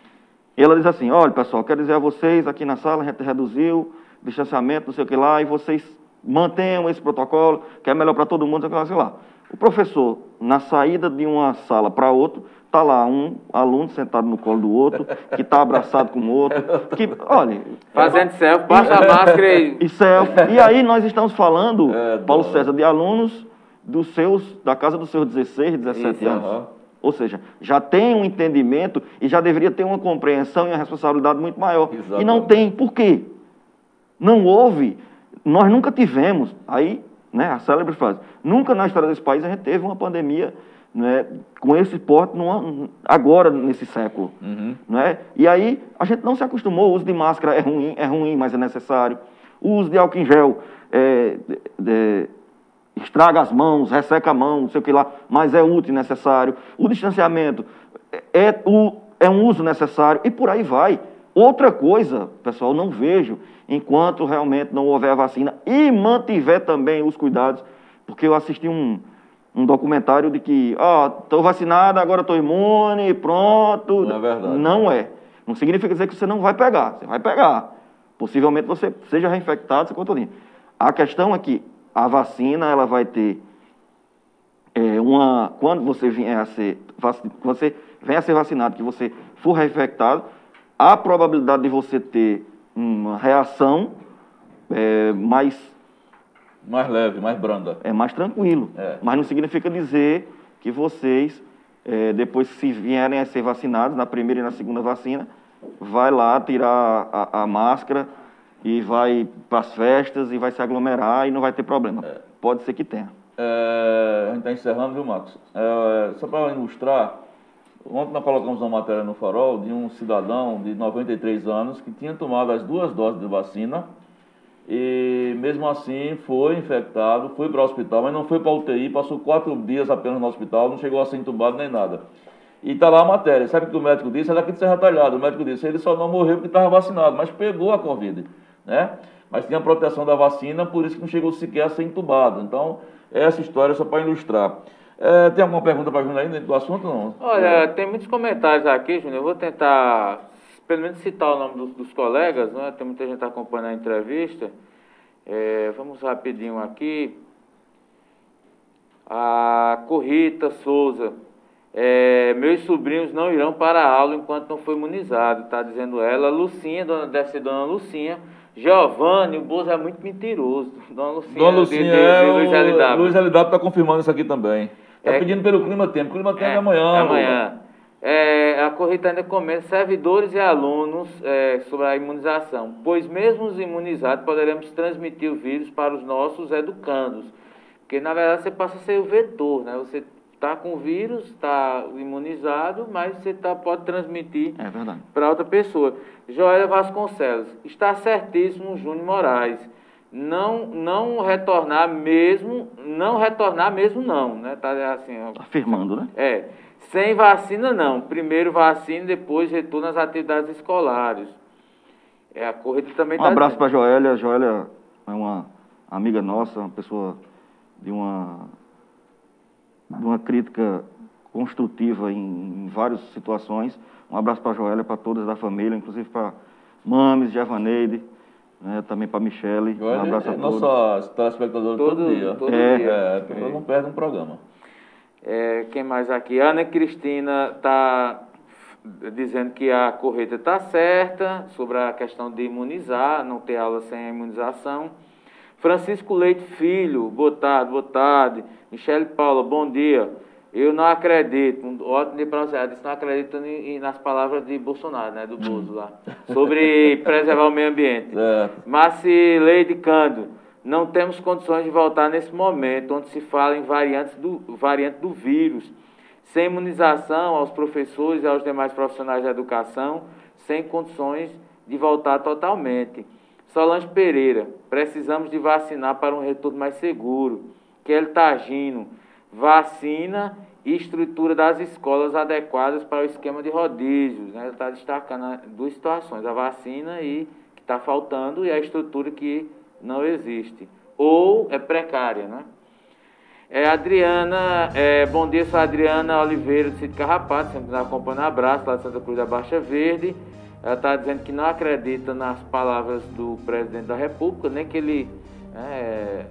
S5: e ela diz assim, olha pessoal, quero dizer a vocês, aqui na sala a gente reduziu distanciamento, não sei o que lá, e vocês mantenham esse protocolo, que é melhor para todo mundo, sei lá, sei lá. O professor, na saída de uma sala para outra, está lá um aluno sentado no colo do outro, que está abraçado com o outro, que, olha...
S2: Fazendo selfie, baixa a máscara e...
S5: E selfie. E aí nós estamos falando, é, Paulo César, de alunos dos seus, da casa dos seus 16, 17 Isso, anos. Ou seja, já tem um entendimento e já deveria ter uma compreensão e uma responsabilidade muito maior. Exatamente. E não tem. Por quê? Não houve, nós nunca tivemos, aí, né, a célebre frase, nunca na história desse país a gente teve uma pandemia né, com esse porte numa, agora, nesse século. Uhum. Né? E aí a gente não se acostumou, o uso de máscara é ruim, é ruim, mas é necessário. O uso de álcool em gel é, é, estraga as mãos, resseca a mão, não sei o que lá, mas é útil e necessário. O distanciamento é, é, o, é um uso necessário e por aí vai. Outra coisa, pessoal, não vejo enquanto realmente não houver a vacina e mantiver também os cuidados, porque eu assisti um, um documentário de que, ó, oh, estou vacinado, agora estou imune, pronto.
S1: Não é verdade.
S5: Não é. Não significa dizer que você não vai pegar, você vai pegar. Possivelmente você seja reinfectado, você conta A questão é que a vacina, ela vai ter é, uma... Quando você vier a ser, você vem a ser vacinado, que você for reinfectado, a probabilidade de você ter uma reação é, mais
S1: mais leve, mais branda.
S5: É mais tranquilo. É. Mas não significa dizer que vocês, é, depois se vierem a ser vacinados, na primeira e na segunda vacina, vai lá tirar a, a máscara e vai para as festas e vai se aglomerar e não vai ter problema. É. Pode ser que tenha.
S1: É, a gente está encerrando, viu, Marcos? É, só para ilustrar, Ontem nós colocamos uma matéria no Farol de um cidadão de 93 anos que tinha tomado as duas doses de vacina e mesmo assim foi infectado, foi para o hospital, mas não foi para a UTI, passou quatro dias apenas no hospital, não chegou a ser entubado nem nada. E está lá a matéria. Sabe o que o médico disse? É daqui de Serra Talhada. O médico disse ele só não morreu porque estava vacinado, mas pegou a Covid. Né? Mas tinha a proteção da vacina, por isso que não chegou sequer a ser entubado. Então, essa história só para ilustrar. É, tem alguma pergunta para Júnior dentro do assunto? Não?
S2: Olha, tem muitos comentários aqui, Júnior. Eu vou tentar, pelo menos, citar o nome dos, dos colegas, né? Tem muita gente acompanhando a entrevista. É, vamos rapidinho aqui. A Corrita Souza. É, meus sobrinhos não irão para a aula enquanto não for imunizado, está dizendo ela. Lucinha, dona, deve ser dona Lucinha. Giovanni, o Bozo é muito mentiroso.
S1: Dona Lucinha, Dona Lucinha de, de, de, é Luiz LW. Luiz LW está confirmando isso aqui também. Está é, pedindo pelo clima tempo. O clima tempo é, é amanhã.
S2: É amanhã. É, a corrida ainda comenta servidores e alunos é, sobre a imunização, pois mesmo os imunizados poderemos transmitir o vírus para os nossos educandos. Porque na verdade você passa a ser o vetor, né? Você está com o vírus, está imunizado, mas você tá, pode transmitir
S5: é
S2: para outra pessoa. Joélia Vasconcelos, está certíssimo Júnior Moraes. Não, não retornar mesmo, não retornar mesmo não, né? Tá assim,
S5: afirmando, né?
S2: É. Sem vacina não. Primeiro vacina, depois retorno às atividades escolares. É a corrida também
S5: Um tá abraço para Joélia. Joélia é uma amiga nossa, uma pessoa de uma de uma crítica construtiva em, em várias situações. Um abraço para a Joélia, para todas da família, inclusive para Mames, Javaneide, né, também para a Michele. Um
S1: Olha,
S5: abraço a
S1: é
S5: todos.
S1: nossa telespectadora todo,
S2: Todo-
S1: dia.
S2: todo
S5: É.
S2: dia.
S1: É, pessoa não perde um programa.
S2: É, quem mais aqui? Ana Cristina está dizendo que a correta está certa sobre a questão de imunizar, não ter aula sem a imunização. Francisco Leite Filho, boa tarde, boa tarde. Michele Paula, bom dia. Eu não acredito, um ótimo dia para você. Disse não acredito em- nas palavras de Bolsonaro, né, do Bozo lá, sobre preservar o meio ambiente.
S1: Certo.
S2: Marcileide Cândido, não temos condições de voltar nesse momento onde se fala em variantes do, variante do vírus, sem imunização aos professores e aos demais profissionais da educação, sem condições de voltar totalmente. Solange Pereira, precisamos de vacinar para um retorno mais seguro. Kelly Tagino, vacina e estrutura das escolas adequadas para o esquema de rodízios. Né? Ele está destacando duas situações, a vacina e que está faltando e a estrutura que não existe. Ou é precária, né? É, Adriana, é, bom dia, sou a Adriana Oliveira do Sítio Carrapato, sempre nos acompanhando, abraço lá de Santa Cruz da Baixa Verde. Ela está dizendo que não acredita nas palavras do presidente da República, nem que ele. é,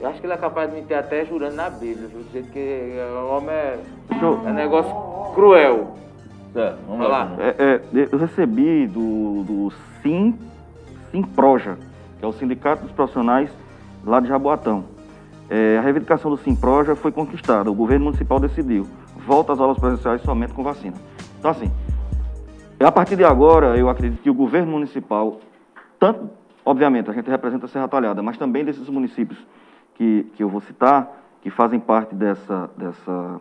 S2: eu acho que ele é capaz de mentir até jurando na Bíblia, viu? Jeito que o homem é, é negócio cruel.
S1: Certo, vamos
S2: Vai
S1: lá.
S2: lá.
S5: É, é, eu recebi do, do Sim, Simproja, que é o Sindicato dos Profissionais lá de Jaboatão. É, a reivindicação do Simproja foi conquistada, o governo municipal decidiu. Volta às aulas presenciais somente com vacina. Então, assim, a partir de agora, eu acredito que o governo municipal, tanto, obviamente, a gente representa a Serra Talhada, mas também desses municípios que, que eu vou citar, que fazem parte dessa, dessa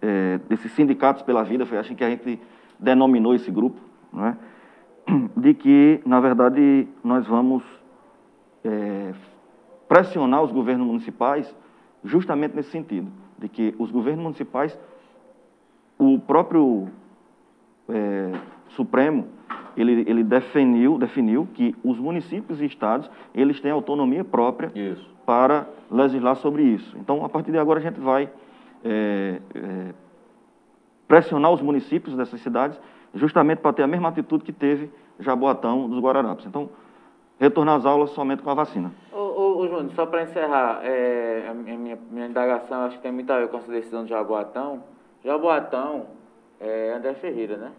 S5: é, desses sindicatos pela vida, foi assim que a gente denominou esse grupo, não é? de que, na verdade, nós vamos é, pressionar os governos municipais justamente nesse sentido, de que os governos municipais, o próprio é, Supremo, ele, ele definiu, definiu que os municípios e estados, eles têm autonomia própria
S1: Isso.
S5: para legislar sobre isso. Então, a partir de agora, a gente vai é, é, pressionar os municípios dessas cidades justamente para ter a mesma atitude que teve Jaboatão dos Guararapes. Então, retornar às aulas somente com a vacina.
S2: Ô, ô, ô Júnior, só para encerrar, é, a minha, minha, minha indagação acho que tem muito a ver com essa decisão de Jaboatão. Jaboatão é André Ferreira, né?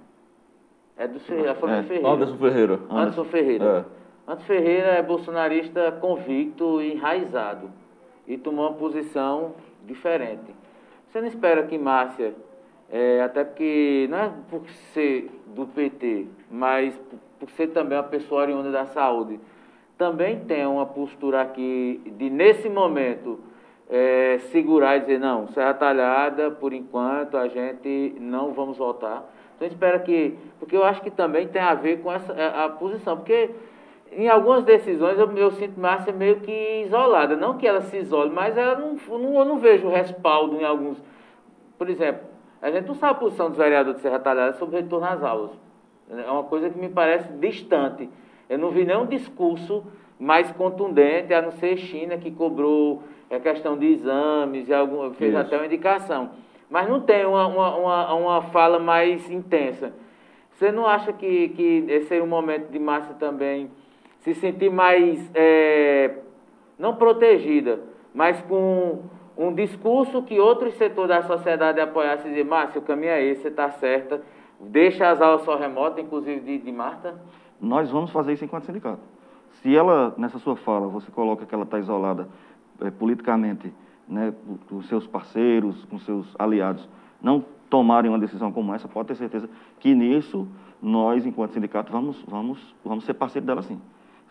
S2: É do Ferreira, a família
S5: É.
S2: Ferreira.
S1: Anderson Ferreira.
S2: Anderson Ferreira. Anderson Ferreira é bolsonarista convicto e enraizado. E tomou uma posição diferente. Você não espera que Márcia, é, até porque, não é por ser do PT, mas por, ser também uma pessoa oriunda da saúde, também tem uma postura aqui de, nesse momento, é, segurar e dizer, não, Serra Talhada, por enquanto, a gente não vamos voltar. Então espera que. Porque eu acho que também tem a ver com essa a posição. Porque em algumas decisões eu, eu sinto Márcia meio que isolada. Não que ela se isole, mas ela não, não, eu não vejo respaldo em alguns. Por exemplo, a gente não sabe a posição dos vereadores de Serra Talhada sobre o retorno às aulas. É uma coisa que me parece distante. Eu não vi nenhum discurso mais contundente, a não ser China, que cobrou a questão de exames, e algum, fez
S1: Isso.
S2: até uma indicação. Mas não tem uma, uma, uma, uma fala mais intensa. Você não acha que, que esse seria um momento de Márcia também se sentir mais, é, não protegida, mas com um discurso que outros setores da sociedade apoiassem e dizer, Márcia, o caminho é esse, você está certa, deixa as aulas só remotas, inclusive de, de Marta?
S5: Nós vamos fazer isso enquanto sindicato. Se ela, nessa sua fala, você coloca que ela está isolada eh, politicamente, né, com seus parceiros, com seus aliados, não tomarem uma decisão como essa, pode ter certeza que nisso nós, enquanto sindicato, vamos, vamos, vamos ser parceiro dela sim.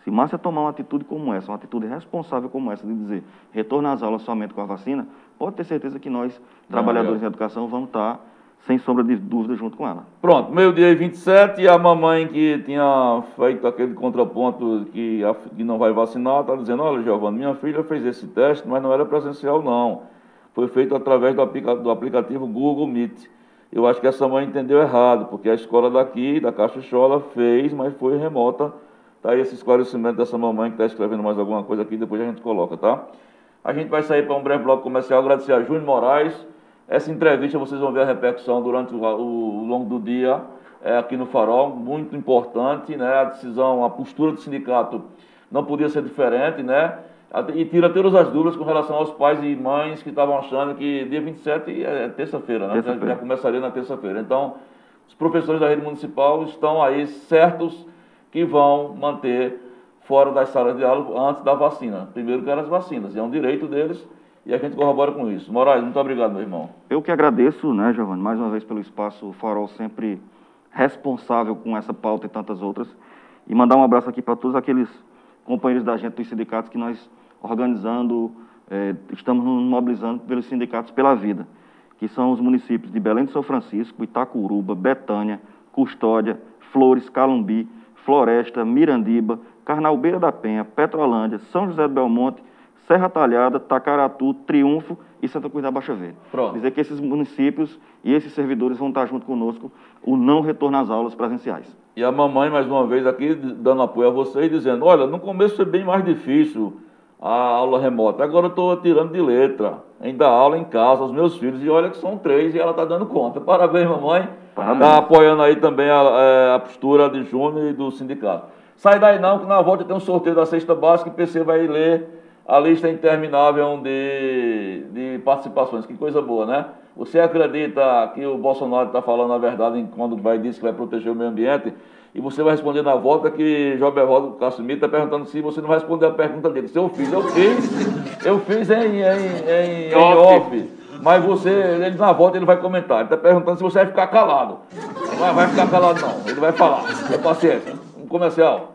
S5: Se Márcia tomar uma atitude como essa, uma atitude responsável como essa, de dizer retorna às aulas somente com a vacina, pode ter certeza que nós, trabalhadores
S1: eu-
S5: em educação, vamos estar, sem sombra de dúvida, junto com ela.
S1: Pronto, meio-dia e 27, e a mamãe que tinha feito aquele contraponto que, a- que não vai vacinar, está dizendo, olha, Giovanni, minha filha fez esse teste, mas não era presencial, não. Foi feito através do, aplica- do aplicativo Google Meet. Eu acho que essa mãe entendeu errado, porque a escola daqui, da Cachuchola, fez, mas foi remota. Tá aí esse esclarecimento dessa mamãe que está escrevendo mais alguma coisa aqui, depois a gente coloca, tá? A gente vai sair para um breve bloco comercial, agradecer a Júnior Moraes. Essa entrevista vocês vão ver a repercussão durante o, o- o longo do dia. é, aqui no Farol, muito importante, né? A decisão, a postura do sindicato não podia ser diferente, né? E tira todas as dúvidas com relação aos pais e mães que estavam achando que dia 27 é terça-feira, né? Terça já, já começaria na terça-feira. Então, os professores da rede municipal estão aí certos que vão manter fora das salas de aula antes da vacina. Primeiro que eram as vacinas, e é um direito deles e a gente corrobora com isso. Moraes, muito obrigado, meu irmão.
S5: Eu que agradeço, né, Giovanni, mais uma vez pelo espaço Farol sempre responsável com essa pauta e tantas outras. E mandar um abraço aqui para todos aqueles companheiros da gente dos sindicatos que nós organizando, é, estamos nos mobilizando pelos sindicatos pela vida, que são os municípios de Belém de São Francisco, Itacuruba, Betânia, Custódia, Flores, Calumbi, Floresta, Mirandiba, Carnalbeira da Penha, Petrolândia, São José do Belmonte, Serra Talhada, Tacaratu, Triunfo e Santa Cruz da Baixa Verde. Pronto. Dizer que esses municípios e esses servidores vão estar junto conosco o não retorno às aulas presenciais.
S1: E a mamãe, mais uma vez, aqui dando apoio a vocês, dizendo, olha, no começo foi bem mais difícil a aula remota. Agora eu estou tirando de letra, ainda aula em casa, os meus filhos, e olha que são três e ela está dando conta. Parabéns, mamãe. Está apoiando aí também a, é, a postura de Júnior e do sindicato. Sai daí não, que na volta tem um sorteio da cesta básica e o PC vai ler a lista interminável de, de participações. Que coisa boa, né? Você acredita que o Bolsonaro está falando a verdade quando vai dizer que vai proteger o meio ambiente? E você vai responder na volta que João Bervaldo Casimiro está perguntando se você não vai responder a pergunta dele. Se eu fiz, eu fiz. Eu fiz em, em, em, em off. Mas você, ele na volta ele vai comentar. Ele está perguntando se você vai ficar calado. Não vai, vai ficar calado não. Ele vai falar. Tenha paciência. Um comercial.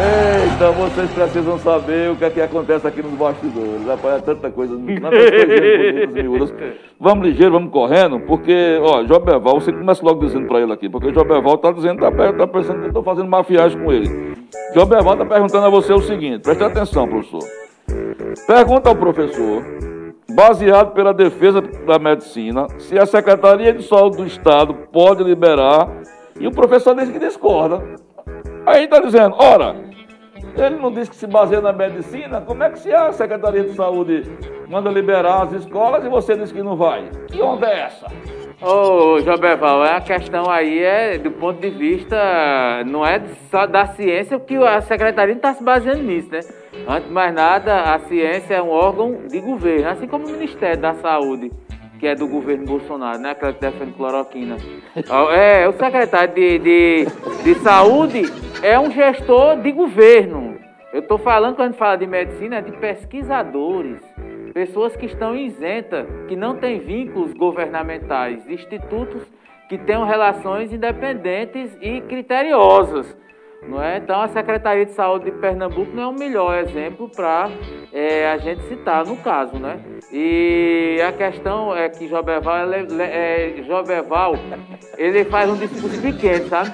S1: Eita, vocês precisam saber o que é que acontece aqui nos bastidores. Rapaz, é tanta coisa, Vamos ligeiro, vamos correndo, porque, ó, Joberval, você começa logo dizendo para ele aqui, porque Joberval está dizendo, está tá pensando que eu estou fazendo mafiagem com ele. Joberval está perguntando a você o seguinte, preste atenção, professor. Pergunta ao professor, baseado pela defesa da medicina, se a Secretaria de Saúde do Estado pode liberar, e o professor diz que discorda. Aí está dizendo, ora, ele não diz que se baseia na medicina. Como é que se a Secretaria de Saúde manda liberar as escolas e você diz que não vai? Que onda é essa?
S2: Ô, oh, Joberval, a questão aí é do ponto de vista, não é só da ciência, porque a secretaria está se baseando nisso, né? Antes de mais nada, a ciência é um órgão de governo, assim como o Ministério da Saúde, que é do governo Bolsonaro, né? Aquela que defende cloroquina. É, o secretário de, de, de saúde é um gestor de governo. Eu estou falando, quando a gente fala de medicina, é de pesquisadores, pessoas que estão isentas, que não têm vínculos governamentais, institutos que tenham relações independentes e criteriosas. Não é? Então, a Secretaria de Saúde de Pernambuco não é o melhor exemplo para é, a gente citar no caso. Né? E a questão é que Joberval, ele, é, Joberval, ele faz um discurso pequeno, sabe?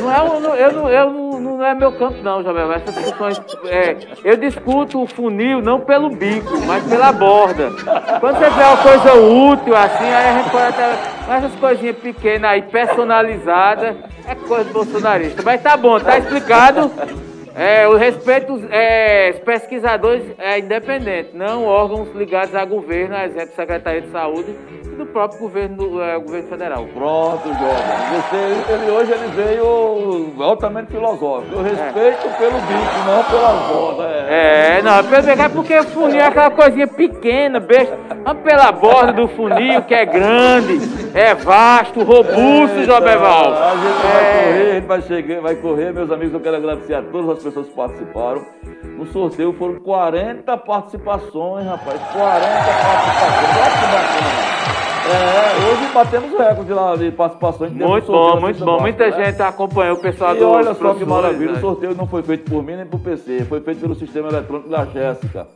S2: Não é, não, eu, não, eu não, não é meu campo, não, Jovem. Essas discussões. É, eu discuto o funil não pelo bico, mas pela borda. Quando você vê uma coisa útil assim, aí a gente pode até. Essas coisinhas pequenas aí, personalizadas, é coisa bolsonarista. Mas tá bom, tá explicado. É, o respeito é, pesquisadores é independente, não órgãos ligados a governo, a exemplo, Secretaria de Saúde do próprio governo, é, governo federal.
S1: Pronto, Jovem. Você, ele, hoje ele veio altamente filosófico. Eu respeito é. pelo bicho, não pela borda.
S2: É, é não, é porque o funil é aquela coisinha pequena, besta. Vamos pela borda do funil, que é grande, é vasto, robusto, é, Jobeval.
S1: A gente vai é. correr, a gente vai, chegar, vai correr, meus amigos. Eu quero agradecer a todas as pessoas participaram. No sorteio foram 40 participações, rapaz. 40 participações. Olha que bacana. É, hoje batemos o recorde lá de participações.
S2: Muito bom, muito bom. Muita né? gente acompanhou o pessoal
S1: e do olha só que maravilha, né? o sorteio não foi feito por mim nem por PC, foi feito pelo sistema eletrônico da Jéssica.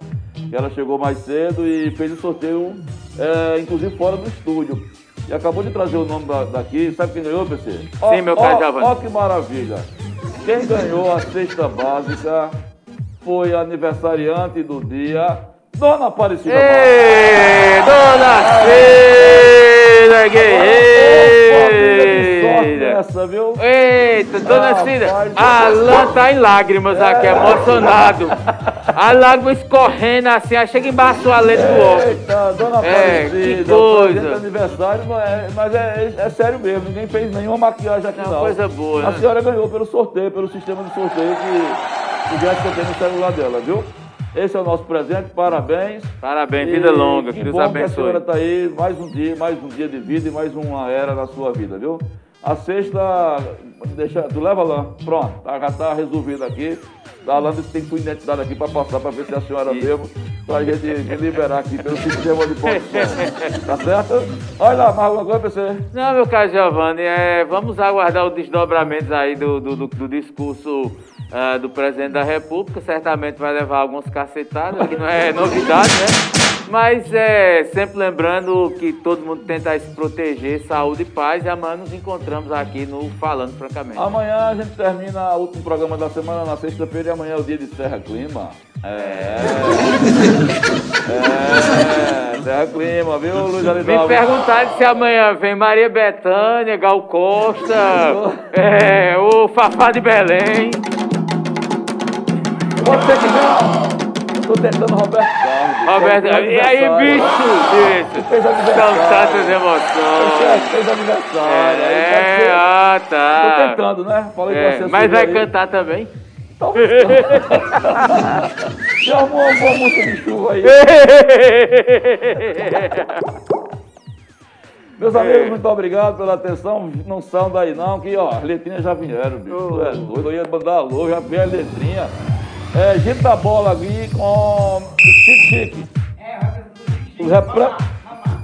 S1: Ela chegou mais cedo e fez o sorteio, é, inclusive fora do estúdio. E acabou de trazer o nome da, daqui. Sabe quem ganhou, PC?
S2: Sim, meu caro Giovanni.
S1: Ó que maravilha. Quem ganhou a cesta básica foi a aniversariante do dia, Dona Aparecida
S2: Ei, Dona Cida Guerreira!
S1: essa, viu?
S2: Eita, Dona Cida, Alan tá em lágrimas aqui, emocionado. A lágrima escorrendo assim, aí chega embaixo do leite do óculos.
S1: Eita, dona
S2: É,
S1: Aparecida,
S2: que coisa.
S1: aniversário, mas, é, mas é, é sério mesmo, ninguém fez nenhuma maquiagem aqui
S2: É
S1: não.
S2: uma coisa boa,
S1: A
S2: né?
S1: senhora ganhou pelo sorteio, pelo sistema de sorteio que o Jéssica tem no celular dela, viu? Esse é o nosso presente, parabéns.
S2: Parabéns,
S1: E
S2: vida longa, que
S1: que
S2: Deus
S1: bom que a
S2: abençoe.
S1: senhora está aí, mais um dia, mais um dia de vida e mais uma era na sua vida, viu? A sexta, deixa, tu leva lá, pronto, tá, já está resolvido aqui. Tá lá, tem sua identidade aqui para passar, para ver se é a senhora mesmo, para a gente liberar aqui pelo sistema de produção. tá certo? Olha lá, mais alguma coisa você?
S2: Não, meu caro Giovanni, é, vamos aguardar os desdobramentos aí do, do, do- do discurso ah, do presidente da República. Certamente vai levar algumas cacetadas, que não é novidade, né? Mas é sempre lembrando que todo mundo tenta se proteger, saúde e paz. E amanhã nos encontramos aqui no Falando Francamente.
S1: Amanhã a gente termina o último programa da semana na sexta-feira e amanhã é o dia de Serra Clima. É. É, Serra Clima, viu, Luiz
S2: Me
S1: Alidalvo?
S2: perguntaram se amanhã vem Maria Bethânia, Gal Costa, é, o Fafá de Belém.
S1: Você que vem. Tô tentando Roberto Carlos.
S2: Roberto,
S1: Fez
S2: e aí, bicho? Isso.
S1: Fez aniversário.
S2: São tantas emoções.
S1: fez aniversário.
S2: É,
S1: ser-
S2: ah,
S1: Tô
S2: tá.
S1: tentando, né? Falei
S2: É,
S1: com você.
S2: mas vai
S1: aí.
S2: cantar também?
S1: Já arrumou uma boa música de chuva aí. Meus amigos, muito obrigado pela atenção. Não saiam daí não, que ó, as letrinhas já vieram, bicho. Tu é doido, eu ia mandar alô, já veio a letrinha. É, giro da bola aqui com Chique Chique. O repre...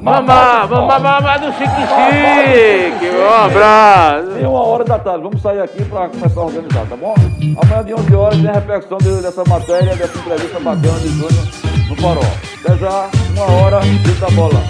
S2: Mamá, mamá, mamá do Chique Chique. Um abraço.
S1: E uma hora da tarde, vamos sair aqui para começar a organizar, tá bom? Amanhã de 11 horas tem a repercussão de- dessa matéria, dessa entrevista bacana de Júnior no Farol. Até já, uma hora, da bola.